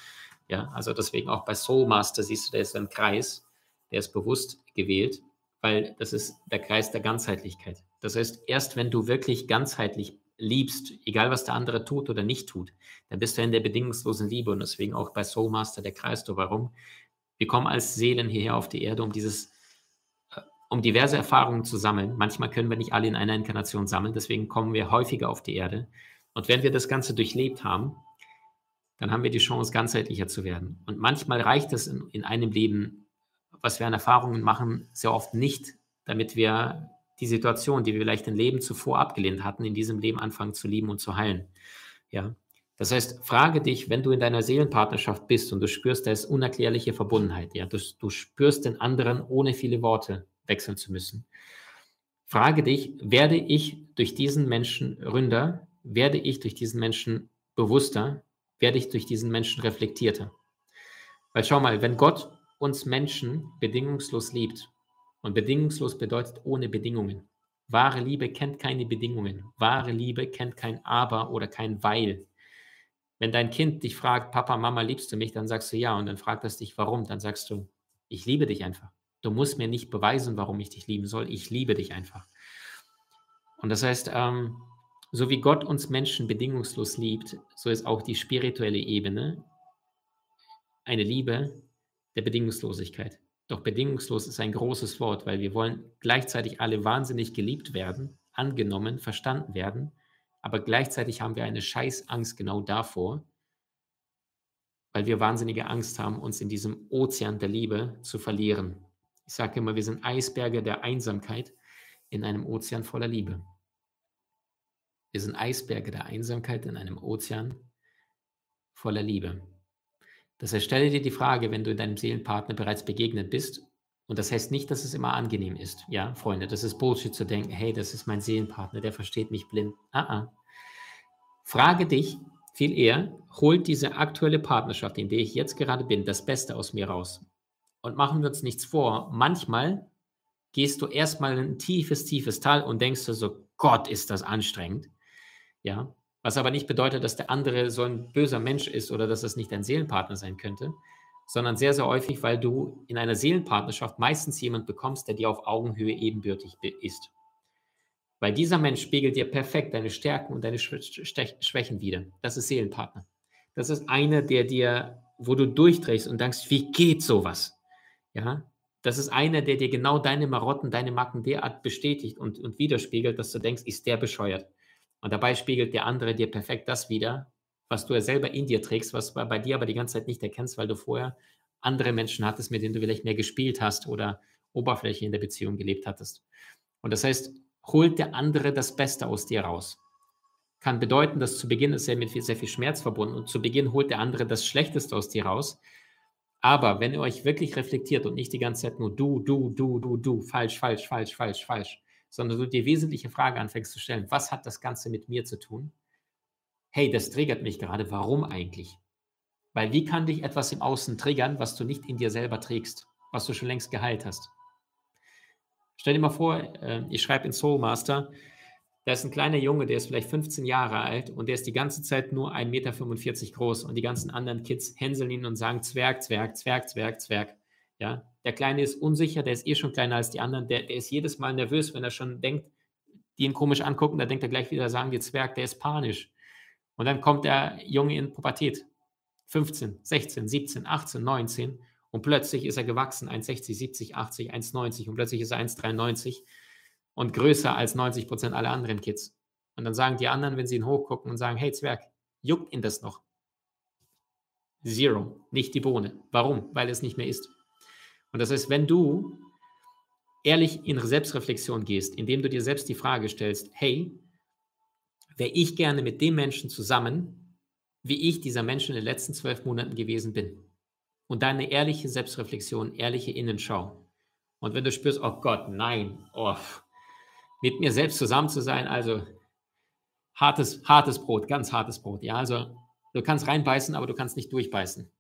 Ja, also deswegen auch bei Soulmaster siehst du, der ist ein Kreis, der ist bewusst gewählt weil das ist der Kreis der Ganzheitlichkeit. Das heißt, erst wenn du wirklich ganzheitlich liebst, egal was der andere tut oder nicht tut, dann bist du in der bedingungslosen Liebe und deswegen auch bei Soulmaster der Kreis. Warum? Wir kommen als Seelen hierher auf die Erde, um dieses, äh, um diverse Erfahrungen zu sammeln. Manchmal können wir nicht alle in einer Inkarnation sammeln, deswegen kommen wir häufiger auf die Erde. Und wenn wir das Ganze durchlebt haben, dann haben wir die Chance, ganzheitlicher zu werden. Und manchmal reicht es in, in einem Leben was wir an Erfahrungen machen, sehr oft nicht, damit wir die Situation, die wir vielleicht im Leben zuvor abgelehnt hatten, in diesem Leben anfangen zu lieben und zu heilen. Ja. Das heißt, frage dich, wenn du in deiner Seelenpartnerschaft bist und du spürst, da ist unerklärliche Verbundenheit, ja, du, du spürst den anderen, ohne viele Worte wechseln zu müssen. Frage dich, werde ich durch diesen Menschen ründer? Werde ich durch diesen Menschen bewusster? Werde ich durch diesen Menschen reflektierter? Weil schau mal, wenn Gott uns Menschen bedingungslos liebt. Und bedingungslos bedeutet ohne Bedingungen. Wahre Liebe kennt keine Bedingungen. Wahre Liebe kennt kein Aber oder kein Weil. Wenn dein Kind dich fragt, Papa, Mama, liebst du mich? Dann sagst du ja. Und dann fragt es dich, warum? Dann sagst du, ich liebe dich einfach. Du musst mir nicht beweisen, warum ich dich lieben soll. Ich liebe dich einfach. Und das heißt, ähm, so wie Gott uns Menschen bedingungslos liebt, so ist auch die spirituelle Ebene eine Liebe, der Bedingungslosigkeit. Doch bedingungslos ist ein großes Wort, weil wir wollen gleichzeitig alle wahnsinnig geliebt werden, angenommen, verstanden werden, aber gleichzeitig haben wir eine Scheißangst genau davor, weil wir wahnsinnige Angst haben, uns in diesem Ozean der Liebe zu verlieren. Ich sage immer, wir sind Eisberge der Einsamkeit in einem Ozean voller Liebe. Wir sind Eisberge der Einsamkeit in einem Ozean voller Liebe. Das heißt, stelle dir die Frage, wenn du deinem Seelenpartner bereits begegnet bist, und das heißt nicht, dass es immer angenehm ist, ja, Freunde, das ist Bullshit zu denken, hey, das ist mein Seelenpartner, der versteht mich blind. Ah, ah. Frage dich viel eher, holt diese aktuelle Partnerschaft, in der ich jetzt gerade bin, das Beste aus mir raus. Und machen wir uns nichts vor, manchmal gehst du erstmal in ein tiefes, tiefes Tal und denkst du so, Gott, ist das anstrengend. Ja, was aber nicht bedeutet, dass der andere so ein böser Mensch ist oder dass es nicht dein Seelenpartner sein könnte, sondern sehr, sehr häufig, weil du in einer Seelenpartnerschaft meistens jemand bekommst, der dir auf Augenhöhe ebenbürtig ist. Weil dieser Mensch spiegelt dir perfekt deine Stärken und deine Schwächen wider. Das ist Seelenpartner. Das ist einer, der dir, wo du durchdrehst und denkst, wie geht sowas? Ja, das ist einer, der dir genau deine Marotten, deine Macken derart bestätigt und, und widerspiegelt, dass du denkst, ist der bescheuert. Und dabei spiegelt der andere dir perfekt das wieder, was du ja selber in dir trägst, was bei dir aber die ganze Zeit nicht erkennst, weil du vorher andere Menschen hattest, mit denen du vielleicht mehr gespielt hast oder Oberfläche in der Beziehung gelebt hattest. Und das heißt, holt der andere das Beste aus dir raus. Kann bedeuten, dass zu Beginn ist er mit sehr viel Schmerz verbunden und zu Beginn holt der andere das Schlechteste aus dir raus. Aber wenn ihr euch wirklich reflektiert und nicht die ganze Zeit nur du, du, du, du, du, falsch, falsch, falsch, falsch, falsch, sondern du dir wesentliche Frage anfängst zu stellen, was hat das Ganze mit mir zu tun? Hey, das triggert mich gerade, warum eigentlich? Weil wie kann dich etwas im Außen triggern, was du nicht in dir selber trägst, was du schon längst geheilt hast? Stell dir mal vor, äh, ich schreibe in Soul Master, da ist ein kleiner Junge, der ist vielleicht 15 Jahre alt und der ist die ganze Zeit nur 1,45 Meter groß und die ganzen anderen Kids hänseln ihn und sagen Zwerg, Zwerg, Zwerg, Zwerg, Zwerg. Ja, der Kleine ist unsicher, der ist eh schon kleiner als die anderen, der, der ist jedes Mal nervös, wenn er schon denkt, die ihn komisch angucken, da denkt er gleich wieder, sagen die Zwerg, der ist panisch. Und dann kommt der Junge in Pubertät. 15, 16, 17, 18, 19 und plötzlich ist er gewachsen, 1,60, 70, 80, 1,90 und plötzlich ist er 1,93 und größer als 90 Prozent aller anderen Kids. Und dann sagen die anderen, wenn sie ihn hochgucken und sagen, hey Zwerg, juckt ihn das noch? Zero, nicht die Bohne. Warum? Weil es nicht mehr ist. Und das heißt, wenn du ehrlich in Selbstreflexion gehst, indem du dir selbst die Frage stellst, hey, wäre ich gerne mit dem Menschen zusammen, wie ich dieser Mensch in den letzten zwölf Monaten gewesen bin. Und deine ehrliche Selbstreflexion, ehrliche Innenschau. Und wenn du spürst, oh Gott, nein, oh, mit mir selbst zusammen zu sein, also hartes, hartes Brot, ganz hartes Brot. Ja, also du kannst reinbeißen, aber du kannst nicht durchbeißen.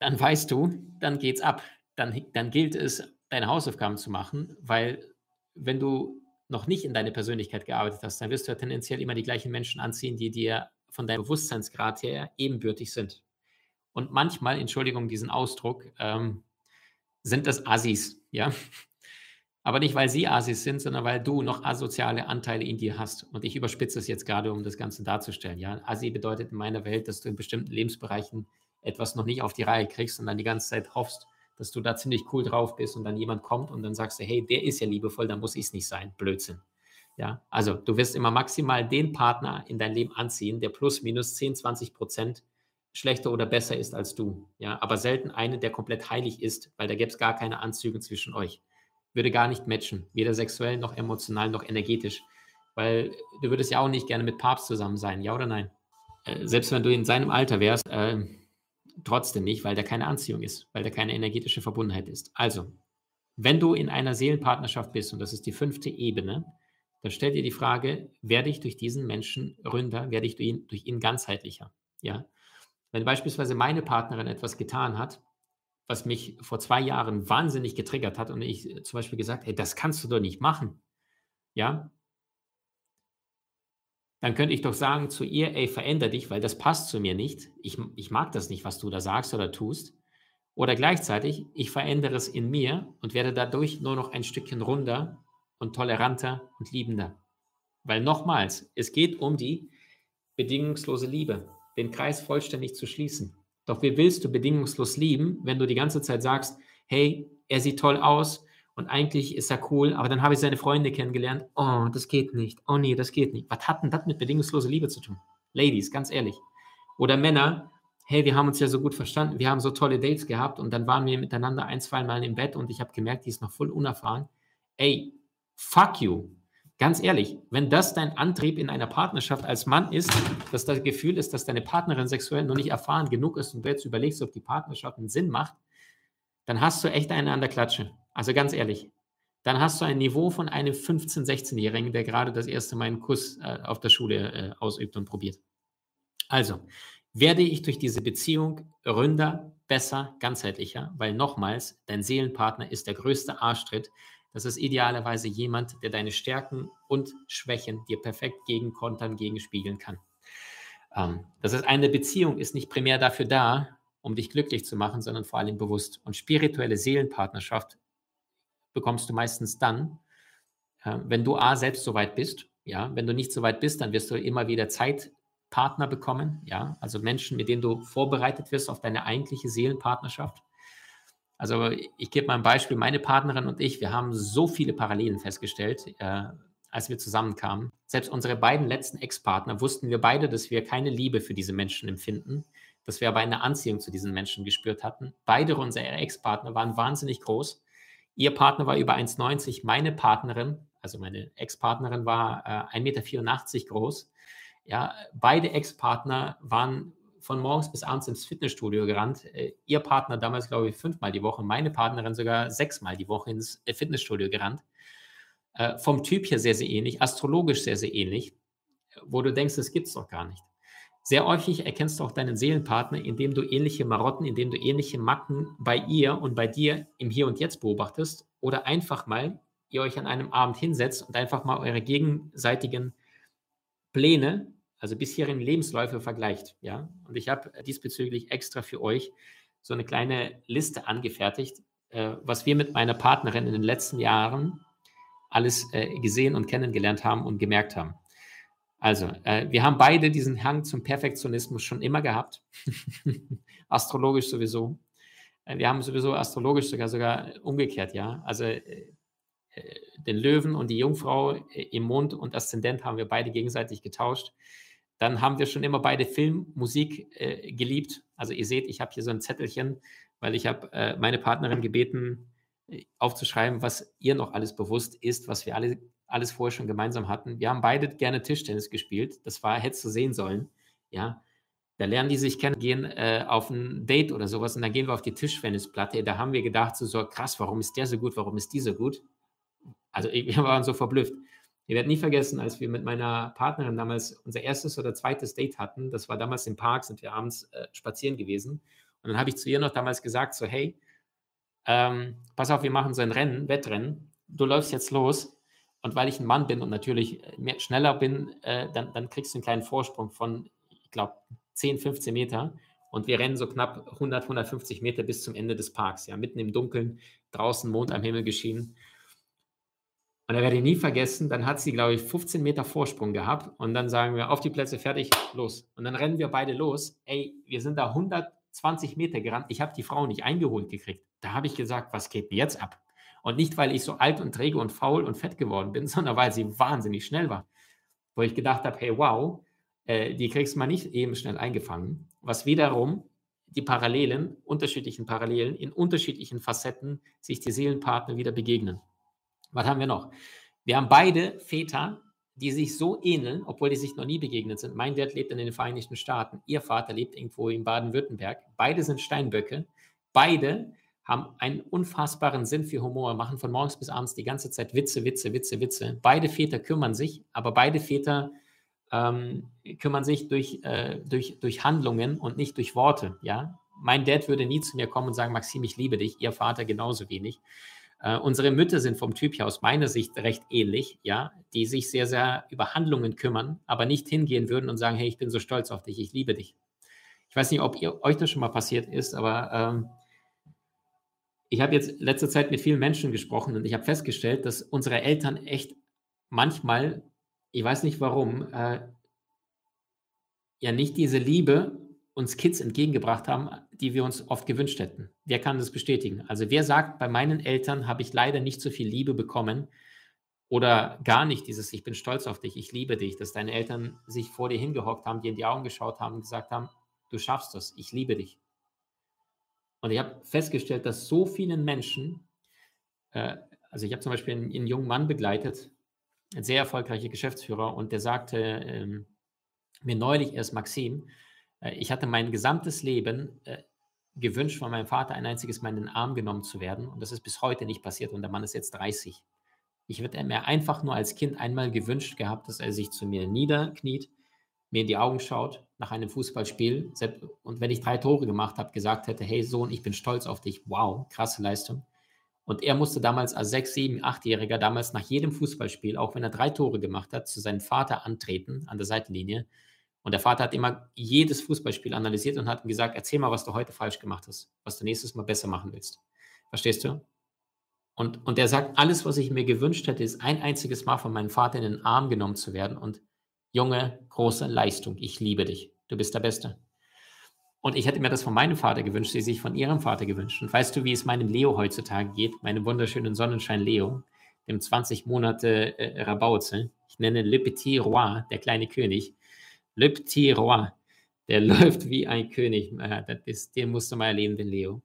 Dann weißt du, dann geht's ab dann, dann gilt es, deine Hausaufgaben zu machen, weil wenn du noch nicht in deine Persönlichkeit gearbeitet hast, dann wirst du ja tendenziell immer die gleichen Menschen anziehen, die dir von deinem Bewusstseinsgrad her ebenbürtig sind. Und manchmal, Entschuldigung, diesen Ausdruck, ähm, sind das Assis, ja. Aber nicht, weil sie Assis sind, sondern weil du noch asoziale Anteile in dir hast. Und ich überspitze es jetzt gerade, um das Ganze darzustellen. Ja, Assi bedeutet in meiner Welt, dass du in bestimmten Lebensbereichen etwas noch nicht auf die Reihe kriegst und dann die ganze Zeit hoffst, dass du da ziemlich cool drauf bist und dann jemand kommt und dann sagst du, hey, der ist ja liebevoll, dann muss ich es nicht sein. Blödsinn. Ja, also du wirst immer maximal den Partner in dein Leben anziehen, der plus minus 10, 20 Prozent schlechter oder besser ist als du. Ja, aber selten einen, der komplett heilig ist, weil da gäbe es gar keine Anzüge zwischen euch. Würde gar nicht matchen, weder sexuell noch emotional noch energetisch. Weil du würdest ja auch nicht gerne mit Papst zusammen sein, ja oder nein? Äh, selbst wenn du in seinem Alter wärst, äh, Trotzdem nicht, weil da keine Anziehung ist, weil da keine energetische Verbundenheit ist. Also, wenn du in einer Seelenpartnerschaft bist, und das ist die fünfte Ebene, dann stell dir die Frage, werde ich durch diesen Menschen ründer, werde ich durch ihn, durch ihn ganzheitlicher? Ja? Wenn beispielsweise meine Partnerin etwas getan hat, was mich vor zwei Jahren wahnsinnig getriggert hat und ich zum Beispiel gesagt, hey, das kannst du doch nicht machen. Ja, dann könnte ich doch sagen zu ihr, ey, veränder dich, weil das passt zu mir nicht. Ich, ich mag das nicht, was du da sagst oder tust. Oder gleichzeitig, ich verändere es in mir und werde dadurch nur noch ein Stückchen runder und toleranter und liebender. Weil nochmals, es geht um die bedingungslose Liebe, den Kreis vollständig zu schließen. Doch wie willst du bedingungslos lieben, wenn du die ganze Zeit sagst, hey, er sieht toll aus, und eigentlich ist er cool, aber dann habe ich seine Freunde kennengelernt. Oh, das geht nicht. Oh nee, das geht nicht. Was hat denn das mit bedingungsloser Liebe zu tun? Ladies, ganz ehrlich. Oder Männer, hey, wir haben uns ja so gut verstanden, wir haben so tolle Dates gehabt und dann waren wir miteinander ein, zwei Mal im Bett und ich habe gemerkt, die ist noch voll unerfahren. Ey, fuck you. Ganz ehrlich, wenn das dein Antrieb in einer Partnerschaft als Mann ist, dass das Gefühl ist, dass deine Partnerin sexuell noch nicht erfahren genug ist und du jetzt überlegst, ob die Partnerschaft einen Sinn macht, dann hast du echt eine an der Klatsche. Also ganz ehrlich, dann hast du ein Niveau von einem 15-, 16-Jährigen, der gerade das erste Mal einen Kuss äh, auf der Schule äh, ausübt und probiert. Also, werde ich durch diese Beziehung ründer, besser, ganzheitlicher, weil nochmals, dein Seelenpartner ist der größte Arschtritt. Das ist idealerweise jemand, der deine Stärken und Schwächen dir perfekt gegenkontern, gegenspiegeln kann. Ähm, das ist eine Beziehung ist nicht primär dafür da, um dich glücklich zu machen, sondern vor allem bewusst. Und spirituelle Seelenpartnerschaft bekommst du meistens dann, äh, wenn du A, selbst so weit bist. Ja, wenn du nicht so weit bist, dann wirst du immer wieder Zeit Partner bekommen, ja, also Menschen, mit denen du vorbereitet wirst auf deine eigentliche Seelenpartnerschaft. Also ich gebe mal ein Beispiel, meine Partnerin und ich, wir haben so viele Parallelen festgestellt, äh, als wir zusammenkamen. Selbst unsere beiden letzten Ex-Partner wussten wir beide, dass wir keine Liebe für diese Menschen empfinden, dass wir aber eine Anziehung zu diesen Menschen gespürt hatten. Beide unserer Ex-Partner waren wahnsinnig groß. Ihr Partner war über 1,90, meine Partnerin, also meine Ex-Partnerin war äh, 1,84 Meter groß. Ja, beide Ex-Partner waren von morgens bis abends ins Fitnessstudio gerannt. Äh, ihr Partner damals, glaube ich, fünfmal die Woche, meine Partnerin sogar sechsmal die Woche ins äh, Fitnessstudio gerannt. Äh, vom Typ her sehr, sehr ähnlich, astrologisch sehr, sehr ähnlich, wo du denkst, das gibt es doch gar nicht. Sehr häufig erkennst du auch deinen Seelenpartner, indem du ähnliche Marotten, indem du ähnliche Macken bei ihr und bei dir im Hier und Jetzt beobachtest oder einfach mal ihr euch an einem Abend hinsetzt und einfach mal eure gegenseitigen Pläne also bisherigen Lebensläufe vergleicht. Ja? Und ich habe diesbezüglich extra für euch so eine kleine Liste angefertigt, äh, was wir mit meiner Partnerin in den letzten Jahren alles äh, gesehen und kennengelernt haben und gemerkt haben. Also, äh, wir haben beide diesen Hang zum Perfektionismus schon immer gehabt. <laughs> astrologisch sowieso. Äh, wir haben sowieso astrologisch sogar sogar umgekehrt, ja. Also äh, äh, den Löwen und die Jungfrau im Mond und Aszendent haben wir beide gegenseitig getauscht. Dann haben wir schon immer beide Film, Musik äh, geliebt. Also ihr seht, ich habe hier so ein Zettelchen, weil ich habe äh, meine Partnerin gebeten, äh, aufzuschreiben, was ihr noch alles bewusst ist, was wir alle alles vorher schon gemeinsam hatten. Wir haben beide gerne Tischtennis gespielt. Das war, hättest du sehen sollen. Ja, da lernen die sich kennen, gehen äh, auf ein Date oder sowas und dann gehen wir auf die Tischtennisplatte. Da haben wir gedacht, so, so krass, warum ist der so gut, warum ist die so gut? Also <laughs> wir waren so verblüfft. Ich werde nie vergessen, als wir mit meiner Partnerin damals unser erstes oder zweites Date hatten. Das war damals im Park, sind wir abends äh, spazieren gewesen. Und dann habe ich zu ihr noch damals gesagt: So, hey, ähm, pass auf, wir machen so ein Rennen, Wettrennen. Du läufst jetzt los. Und weil ich ein Mann bin und natürlich äh, mehr, schneller bin, äh, dann, dann kriegst du einen kleinen Vorsprung von, ich glaube, 10, 15 Meter. Und wir rennen so knapp 100, 150 Meter bis zum Ende des Parks. Ja, mitten im Dunkeln, draußen Mond am Himmel geschienen. Und da werde ich nie vergessen, dann hat sie, glaube ich, 15 Meter Vorsprung gehabt. Und dann sagen wir, auf die Plätze, fertig, los. Und dann rennen wir beide los. Ey, wir sind da 120 Meter gerannt. Ich habe die Frau nicht eingeholt gekriegt. Da habe ich gesagt, was geht jetzt ab? Und nicht, weil ich so alt und träge und faul und fett geworden bin, <laughs> sondern weil sie wahnsinnig schnell war. Wo ich gedacht habe, hey, wow, äh, die kriegst du mal nicht eben schnell eingefangen. Was wiederum die Parallelen, unterschiedlichen Parallelen, in unterschiedlichen Facetten sich die Seelenpartner wieder begegnen. Was haben wir noch? Wir haben beide Väter, die sich so ähneln, obwohl die sich noch nie begegnet sind. Mein Dad lebt in den Vereinigten Staaten, ihr Vater lebt irgendwo in Baden-Württemberg. Beide sind Steinböcke. Beide haben einen unfassbaren Sinn für Humor, machen von morgens bis abends die ganze Zeit Witze, Witze, Witze, Witze. Beide Väter kümmern sich, aber beide Väter ähm, kümmern sich durch, äh, durch, durch Handlungen und nicht durch Worte. Ja? Mein Dad würde nie zu mir kommen und sagen, Maxim, ich liebe dich, ihr Vater genauso wenig. Äh, unsere Mütter sind vom Typ her aus meiner Sicht recht ähnlich, ja, die sich sehr, sehr über Handlungen kümmern, aber nicht hingehen würden und sagen, hey, ich bin so stolz auf dich, ich liebe dich. Ich weiß nicht, ob ihr, euch das schon mal passiert ist, aber ähm, ich habe jetzt letzte Zeit mit vielen Menschen gesprochen und ich habe festgestellt, dass unsere Eltern echt manchmal, ich weiß nicht warum, äh, ja nicht diese Liebe uns Kids entgegengebracht haben, die wir uns oft gewünscht hätten. Wer kann das bestätigen? Also wer sagt, bei meinen Eltern habe ich leider nicht so viel Liebe bekommen oder gar nicht dieses, ich bin stolz auf dich, ich liebe dich, dass deine Eltern sich vor dir hingehockt haben, dir in die Augen geschaut haben und gesagt haben, du schaffst das, ich liebe dich. Und ich habe festgestellt, dass so vielen Menschen, äh, also ich habe zum Beispiel einen, einen, jungen Mann begleitet, ein sehr erfolgreicher Geschäftsführer, und der sagte ähm, mir neulich erst, Maxim, äh, ich hatte mein gesamtes Leben äh, gewünscht, von meinem Vater ein einziges Mal in den Arm genommen zu werden. Und das ist bis heute nicht passiert. Und der Mann ist jetzt 30. Ich hätte mir einfach nur als Kind einmal gewünscht gehabt, dass er sich zu mir niederkniet, mir in die Augen schaut nach einem Fußballspiel und wenn ich drei Tore gemacht habe, gesagt hätte, hey Sohn, ich bin stolz auf dich, wow, krasse Leistung. Und er musste damals als sechs, sieben, achtjähriger damals nach jedem Fußballspiel, auch wenn er drei Tore gemacht hat, zu seinem Vater antreten an der Seitenlinie. Und der Vater hat immer jedes Fußballspiel analysiert und hat ihm gesagt, erzähl mal, was du heute falsch gemacht hast, was du nächstes Mal besser machen willst. Verstehst du? Und, und er sagt, alles, was ich mir gewünscht hätte, ist ein einziges Mal von meinem Vater in den Arm genommen zu werden. Und Junge, große Leistung, ich liebe dich, du bist der Beste. Und ich hätte mir das von meinem Vater gewünscht, sie sich von ihrem Vater gewünscht. Und weißt du, wie es meinem Leo heutzutage geht, meinem wunderschönen Sonnenschein Leo, dem 20 Monate äh, Rabauze? Ich nenne Le Petit Roi, der kleine König. Le Petit Roi, der <laughs> läuft wie ein König. Äh, das ist, den musst du mal erleben, den Leo.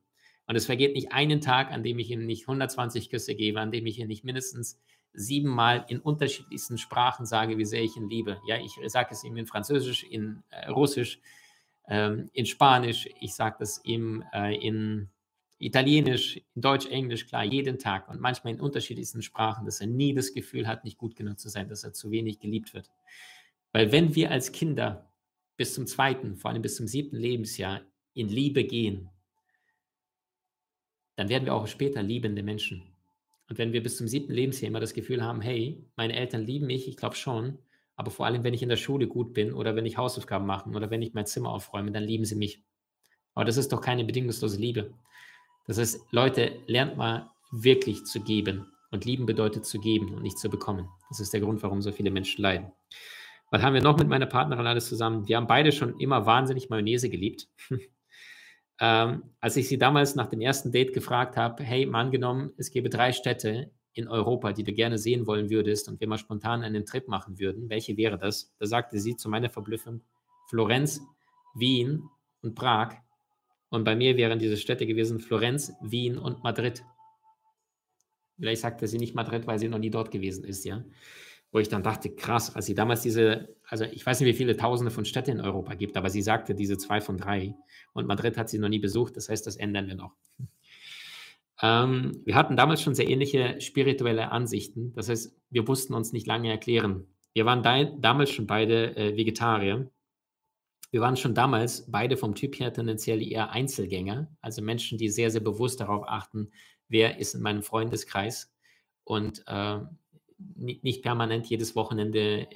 Und es vergeht nicht einen Tag, an dem ich ihm nicht 120 Küsse gebe, an dem ich ihm nicht mindestens siebenmal in unterschiedlichsten Sprachen sage, wie sehr ich ihn liebe. Ja, ich sage es ihm in Französisch, in äh, Russisch, ähm, in Spanisch, ich sage das ihm äh, in Italienisch, in Deutsch, Englisch, klar, jeden Tag und manchmal in unterschiedlichsten Sprachen, dass er nie das Gefühl hat, nicht gut genug zu sein, dass er zu wenig geliebt wird. Weil wenn wir als Kinder bis zum zweiten, vor allem bis zum siebten Lebensjahr in Liebe gehen, dann werden wir auch später liebende Menschen. Und wenn wir bis zum siebten Lebensjahr immer das Gefühl haben, hey, meine Eltern lieben mich, ich glaube schon, aber vor allem, wenn ich in der Schule gut bin oder wenn ich Hausaufgaben mache oder wenn ich mein Zimmer aufräume, dann lieben sie mich. Aber das ist doch keine bedingungslose Liebe. Das heißt, Leute, lernt mal wirklich zu geben. Und lieben bedeutet zu geben und nicht zu bekommen. Das ist der Grund, warum so viele Menschen leiden. Was haben wir noch mit meiner Partnerin alles zusammen? Wir haben beide schon immer wahnsinnig Mayonnaise geliebt. <laughs> Ähm, als ich sie damals nach dem ersten Date gefragt habe, hey, mal angenommen, es gäbe drei Städte in Europa, die du gerne sehen wollen würdest und wir mal spontan einen Trip machen würden, welche wäre das? Da sagte sie zu meiner Verblüffung Florenz, Wien und Prag. Und bei mir wären diese Städte gewesen Florenz, Wien und Madrid. Vielleicht sagte sie nicht Madrid, weil sie noch nie dort gewesen ist, ja wo ich dann dachte, krass, als sie damals diese, also ich weiß nicht, wie viele Tausende von Städten in Europa gibt, aber sie sagte diese zwei von drei und Madrid hat sie noch nie besucht, das heißt, das ändern wir noch. Ähm, wir hatten damals schon sehr ähnliche spirituelle Ansichten, das heißt, wir wussten uns nicht lange erklären. Wir waren da, damals schon beide äh, Vegetarier. Wir waren schon damals beide vom Typ her tendenziell eher Einzelgänger, also Menschen, die sehr, sehr bewusst darauf achten, wer ist in meinem Freundeskreis und äh, nicht permanent jedes Wochenende äh,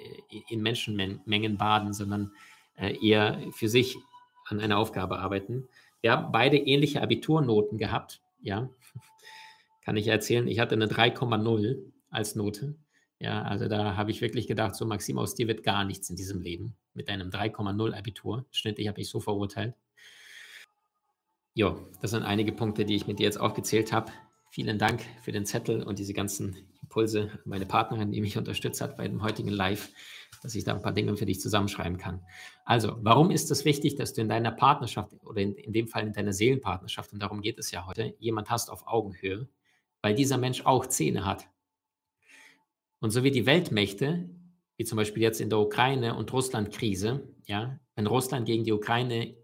in Menschenmengen baden, sondern äh, eher für sich an einer Aufgabe arbeiten. Wir haben beide ähnliche Abiturnoten gehabt, ja, <laughs> kann ich erzählen. Ich hatte eine 3,0 als Note. Ja, also da habe ich wirklich gedacht, so Maxim, aus dir wird gar nichts in diesem Leben. Mit einem 3,0 Abitur. Schnittlich habe ich so verurteilt. Ja, das sind einige Punkte, die ich mit dir jetzt aufgezählt habe. Vielen Dank für den Zettel und diese ganzen Impulse. Meine Partnerin, die mich unterstützt hat bei dem heutigen Live, dass ich da ein paar Dinge für dich zusammenschreiben kann. Also, warum ist es wichtig, dass du in deiner Partnerschaft oder in, in dem Fall in deiner Seelenpartnerschaft, und darum geht es ja heute, jemand hast auf Augenhöhe, weil dieser Mensch auch Zähne hat. Und so wie die Weltmächte, wie zum Beispiel jetzt in der Ukraine- und Russland-Krise, ja, wenn Russland gegen die Ukraine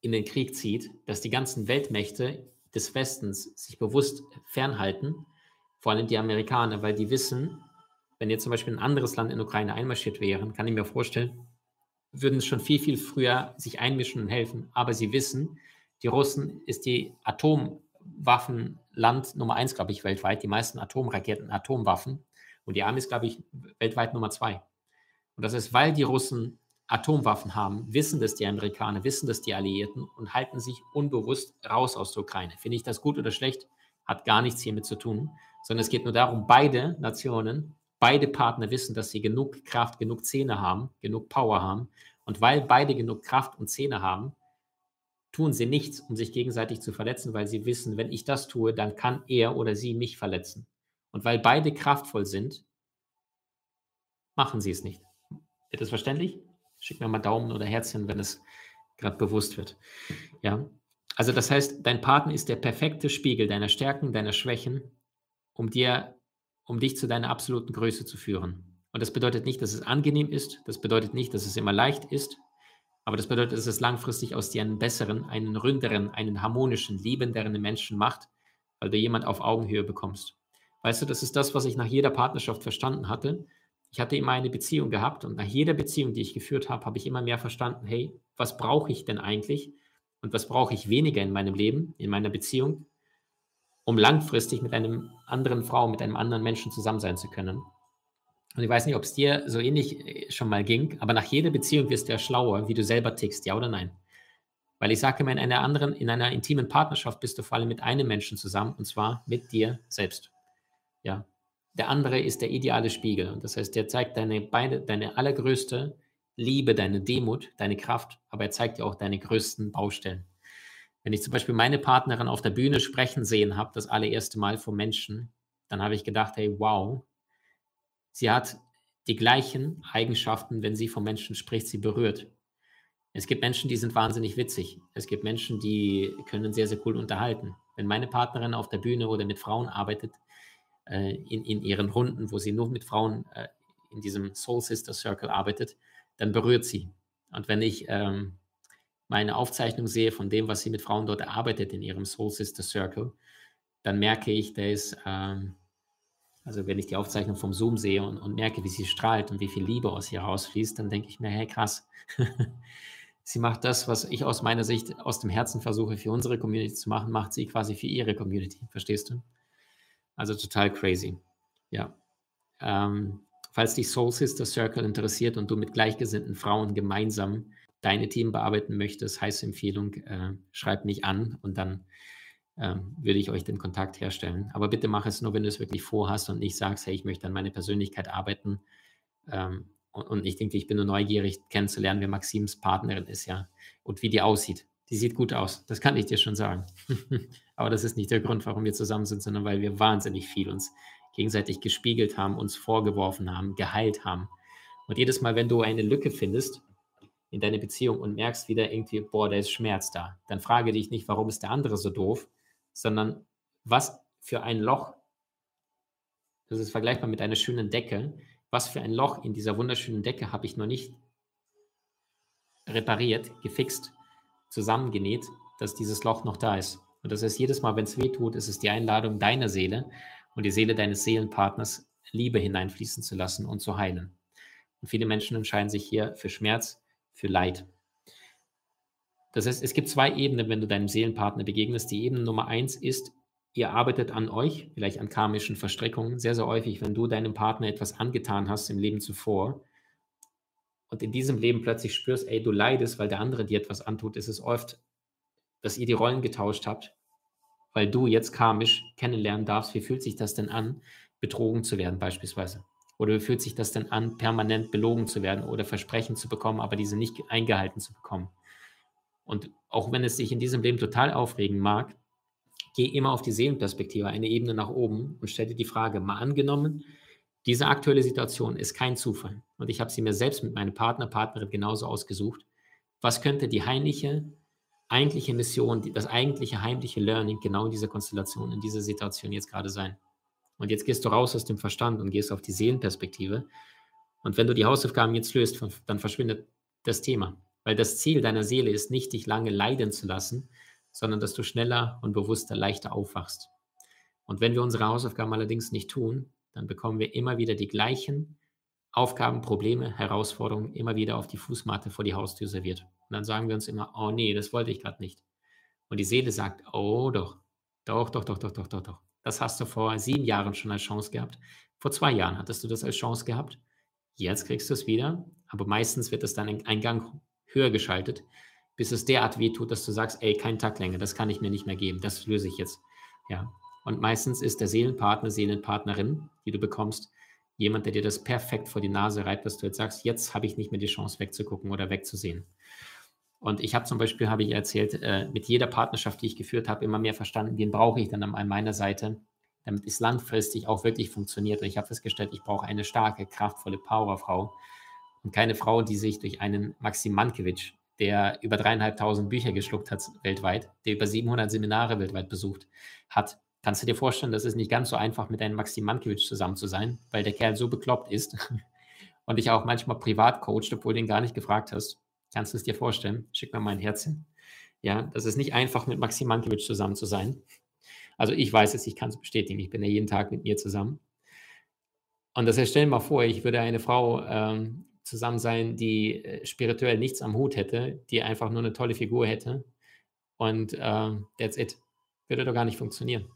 in den Krieg zieht, dass die ganzen Weltmächte des Westens sich bewusst fernhalten, vor allem die Amerikaner, weil die wissen, wenn jetzt zum Beispiel ein anderes Land in Ukraine einmarschiert wären, kann ich mir vorstellen, würden es schon viel, viel früher sich einmischen und helfen. Aber sie wissen, die Russen ist die Atomwaffenland Nummer eins, glaube ich, weltweit, die meisten Atomraketen, Atomwaffen. Und die Armee ist, glaube ich, weltweit Nummer zwei. Und das ist, weil die Russen Atomwaffen haben, wissen das die Amerikaner, wissen das die Alliierten und halten sich unbewusst raus aus der Ukraine. Finde ich das gut oder schlecht? Hat gar nichts hiermit zu tun, sondern es geht nur darum, beide Nationen, beide Partner wissen, dass sie genug Kraft, genug Zähne haben, genug Power haben. Und weil beide genug Kraft und Zähne haben, tun sie nichts, um sich gegenseitig zu verletzen, weil sie wissen, wenn ich das tue, dann kann er oder sie mich verletzen. Und weil beide kraftvoll sind, machen sie es nicht. Wird das verständlich? Schick mir mal Daumen oder Herzchen, wenn es gerade bewusst wird. Ja, also das heißt, dein Partner ist der perfekte Spiegel deiner Stärken, deiner Schwächen, um dir, um dich zu deiner absoluten Größe zu führen. Und das bedeutet nicht, dass es angenehm ist, das bedeutet nicht, dass es immer leicht ist, aber das bedeutet, dass es langfristig aus dir einen besseren, einen ründeren, einen harmonischen, liebenderen Menschen macht, weil du jemand auf Augenhöhe bekommst. Weißt du, das ist das, was ich nach jeder Partnerschaft verstanden hatte. Ich hatte immer eine Beziehung gehabt und nach jeder Beziehung, die ich geführt habe, habe ich immer mehr verstanden, hey, was brauche ich denn eigentlich und was brauche ich weniger in meinem Leben, in meiner Beziehung, um langfristig mit einem anderen Frau, mit einem anderen Menschen zusammen sein zu können. Und ich weiß nicht, ob es dir so ähnlich äh, schon mal ging, aber nach jeder Beziehung wirst du ja schlauer, wie du selber tickst, ja oder nein. Weil ich sage immer, in einer anderen, in einer intimen Partnerschaft bist du vor allem mit einem Menschen zusammen und zwar mit dir selbst. Ja. Der andere ist der ideale Spiegel. Und das heißt, der zeigt deine beide, deine allergrößte Liebe, deine Demut, deine Kraft, aber er zeigt dir auch deine größten Baustellen. Wenn ich zum Beispiel meine Partnerin auf der Bühne sprechen sehen habe, das allererste Mal vor Menschen, dann habe ich gedacht, hey, wow, sie hat die gleichen Eigenschaften, wenn sie von Menschen spricht, sie berührt. Es gibt Menschen, die sind wahnsinnig witzig. Es gibt Menschen, die können sehr, sehr cool unterhalten. Wenn meine Partnerin auf der Bühne oder mit Frauen arbeitet, äh, in, in ihren Runden, wo sie nur mit Frauen äh, in diesem Soul Sister Circle arbeitet, dann berührt sie. Und wenn ich ähm, meine Aufzeichnung sehe von dem, was sie mit Frauen dort erarbeitet in ihrem Soul Sister Circle, dann merke ich, da ist, ähm, also wenn ich die Aufzeichnung vom Zoom sehe und, und, merke, wie sie strahlt und wie viel Liebe aus ihr rausfließt, dann denke ich mir, hey krass, <laughs> sie macht das, was ich aus meiner Sicht aus dem Herzen versuche für unsere Community zu machen, macht sie quasi für ihre Community. Verstehst du? Also total crazy. Ja. Ähm, falls dich Soul Sister Circle interessiert und du mit gleichgesinnten Frauen gemeinsam deine Themen bearbeiten möchtest, heiße Empfehlung, äh, schreib mich an und dann ähm, würde ich euch den Kontakt herstellen. Aber bitte mach es nur, wenn du es wirklich vorhast und nicht sagst, hey, ich möchte an meine Persönlichkeit arbeiten. Ähm, und, und, ich denke, ich bin nur neugierig kennenzulernen, wer Maxims Partnerin ist, ja, und wie die aussieht. Die sieht gut aus, das kann ich dir schon sagen. <laughs> Aber das ist nicht der Grund, warum wir zusammen sind, sondern weil wir wahnsinnig viel uns gegenseitig gespiegelt haben, uns vorgeworfen haben, geheilt haben. Und jedes Mal, wenn du eine Lücke findest in deiner Beziehung und merkst wieder irgendwie, boah, da ist Schmerz da, dann frage dich nicht, warum ist der andere so doof, sondern was für ein Loch, das ist vergleichbar mit einer schönen Decke, was für ein Loch in dieser wunderschönen Decke habe ich noch nicht repariert, gefixt, zusammengenäht, dass dieses Loch noch da ist. Und das heißt, jedes Mal, wenn es weh tut, ist es die Einladung deiner Seele und die Seele deines Seelenpartners Liebe hineinfließen zu lassen und zu heilen. Und viele Menschen entscheiden sich hier für Schmerz, für Leid. Das heißt, es gibt zwei Ebenen, wenn du deinem Seelenpartner begegnest. Die Ebene Nummer eins ist, ihr arbeitet an euch, vielleicht an karmischen Verstrickungen. Sehr, sehr häufig, wenn du deinem Partner etwas angetan hast im Leben zuvor und in diesem Leben plötzlich spürst, ey, du leidest, weil der andere dir etwas antut, ist es oft, dass ihr die Rollen getauscht habt, weil du jetzt karmisch kennenlernen darfst, wie fühlt sich das denn an, betrogen zu werden beispielsweise. Oder wie fühlt sich das denn an, permanent belogen zu werden oder Versprechen zu bekommen, aber diese nicht eingehalten zu bekommen. Und auch wenn es sich in diesem Leben total aufregen mag, geh immer auf die Seelenperspektive, eine Ebene nach oben und stell dir die Frage, mal angenommen, diese aktuelle Situation ist kein Zufall. Und ich habe sie mir selbst mit meinem Partner, Partnerin genauso ausgesucht. Was könnte die heimliche, eigentliche Mission, das eigentliche heimliche Learning genau in dieser Konstellation, in dieser Situation jetzt gerade sein? Und jetzt gehst du raus aus dem Verstand und gehst auf die Seelenperspektive. Und wenn du die Hausaufgaben jetzt löst, dann verschwindet das Thema. Weil das Ziel deiner Seele ist nicht, dich lange leiden zu lassen, sondern dass du schneller und bewusster, leichter aufwachst. Und wenn wir unsere Hausaufgaben allerdings nicht tun, dann bekommen wir immer wieder die gleichen Aufgaben, Probleme, Herausforderungen immer wieder auf die Fußmatte vor die Haustür serviert. Und dann sagen wir uns immer, oh nee, das wollte ich gerade nicht. Und die Seele sagt, oh doch, doch, doch, doch, doch, doch, doch, doch. Das hast du vor sieben Jahren schon als Chance gehabt. Vor zwei Jahren hattest du das als Chance gehabt. Jetzt kriegst du es wieder, aber meistens wird es dann ein Gang höher geschaltet, bis es derart wehtut, dass du sagst, ey, kein Tag länger, das kann ich mir nicht mehr geben, das löse ich jetzt. Ja. Und meistens ist der Seelenpartner, Seelenpartnerin, die du bekommst, jemand, der dir das perfekt vor die Nase reibt, dass du jetzt sagst, jetzt habe ich nicht mehr die Chance wegzugucken oder wegzusehen. Und ich habe zum Beispiel, habe ich erzählt, äh, mit jeder Partnerschaft, die ich geführt habe, immer mehr verstanden, wen brauche ich dann an meiner Seite, damit es langfristig auch wirklich funktioniert. Und ich habe festgestellt, ich brauche eine starke, kraftvolle Powerfrau, und keine Frau, die sich durch einen Maxim Mankiewicz der über dreieinhalbtausend Bücher geschluckt hat weltweit, der über 700 Seminare weltweit besucht hat. Kannst du dir vorstellen, das ist nicht ganz so einfach, mit einem Maxim Mankiewicz zusammen zu sein, weil der Kerl so bekloppt ist <laughs> und dich auch manchmal privat coacht, obwohl du ihn gar nicht gefragt hast. Kannst du es dir vorstellen? Schick mir mal ein Herzchen. Ja, das ist nicht einfach, mit Maxim Mankiewicz zusammen zu sein. Also ich weiß es, ich kann es bestätigen. Ich bin ja jeden Tag mit mir zusammen. Und das heißt, stell dir mal vor, ich würde eine Frau ähm, zusammen sein, die äh, spirituell nichts am Hut hätte, die einfach nur eine tolle Figur hätte. Und äh, that's it. Würde doch gar nicht funktionieren.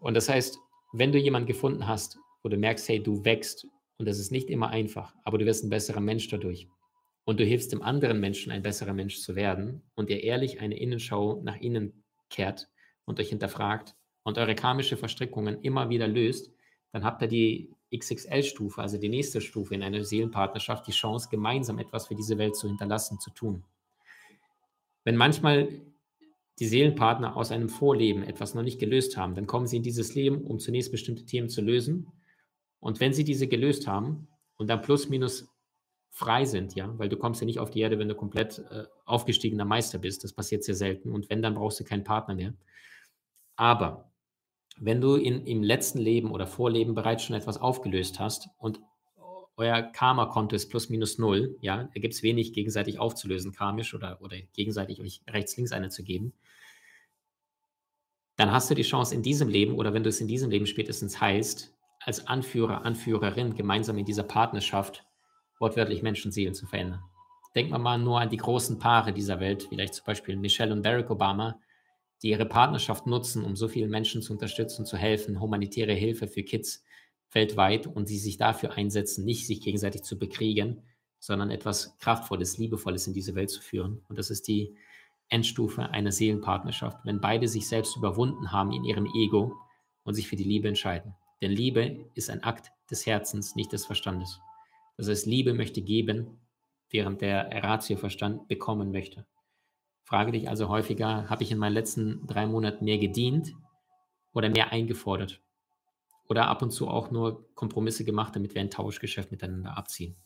Und das heißt, wenn du jemanden gefunden hast, wo du merkst, hey, du wächst, und das ist nicht immer einfach, aber du wirst ein besserer Mensch dadurch. Und du hilfst dem anderen Menschen, ein besserer Mensch zu werden und ihr ehrlich eine Innenschau nach innen kehrt und euch hinterfragt und eure karmische Verstrickungen immer wieder löst, dann habt ihr die XXL-Stufe, also die nächste Stufe in einer Seelenpartnerschaft, die Chance, gemeinsam etwas für diese Welt zu hinterlassen, zu tun. Wenn manchmal die Seelenpartner aus einem Vorleben etwas noch nicht gelöst haben, dann kommen sie in dieses Leben, um zunächst bestimmte Themen zu lösen. Und wenn sie diese gelöst haben und dann plus minus frei sind, ja, weil du kommst ja nicht auf die Erde, wenn du komplett äh, aufgestiegener Meister bist. Das passiert sehr selten. Und wenn, dann brauchst du keinen Partner mehr. Aber wenn du in, im letzten Leben oder Vorleben bereits schon etwas aufgelöst hast und euer Karma-Konto ist plus minus null, ja, da gibt es wenig gegenseitig aufzulösen, karmisch oder, oder gegenseitig euch rechts-links eine zu geben, dann hast du die Chance in diesem Leben oder wenn du es in diesem Leben spätestens heilst, als Anführer, Anführerin gemeinsam in dieser Partnerschaft wortwörtlich Menschenseelen zu verändern. Denkt man mal nur an die großen Paare dieser Welt, vielleicht zum Beispiel Michelle und Barack Obama, die ihre Partnerschaft nutzen, um so vielen Menschen zu unterstützen, zu helfen, humanitäre Hilfe für Kids weltweit und sie sich dafür einsetzen, nicht sich gegenseitig zu bekriegen, sondern etwas Kraftvolles, Liebevolles in diese Welt zu führen. Und das ist die Endstufe einer Seelenpartnerschaft, wenn beide sich selbst überwunden haben in ihrem Ego und sich für die Liebe entscheiden. Denn Liebe ist ein Akt des Herzens, nicht des Verstandes. Das heißt, Liebe möchte geben, während der Ratio-Verstand bekommen möchte. Frage dich also häufiger, habe ich in meinen letzten drei Monaten mehr gedient oder mehr eingefordert? Oder ab und zu auch nur Kompromisse gemacht, damit wir ein Tauschgeschäft miteinander abziehen.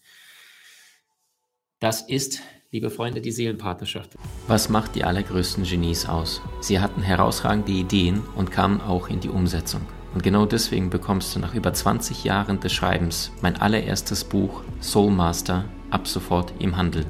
Das ist, liebe Freunde, die Seelenpartnerschaft. Was macht die allergrößten Genies aus? Sie hatten herausragende Ideen und kamen auch in die Umsetzung. Und genau deswegen bekommst du nach über 20 Jahren des Schreibens mein allererstes Buch Soul Master ab sofort im Handel.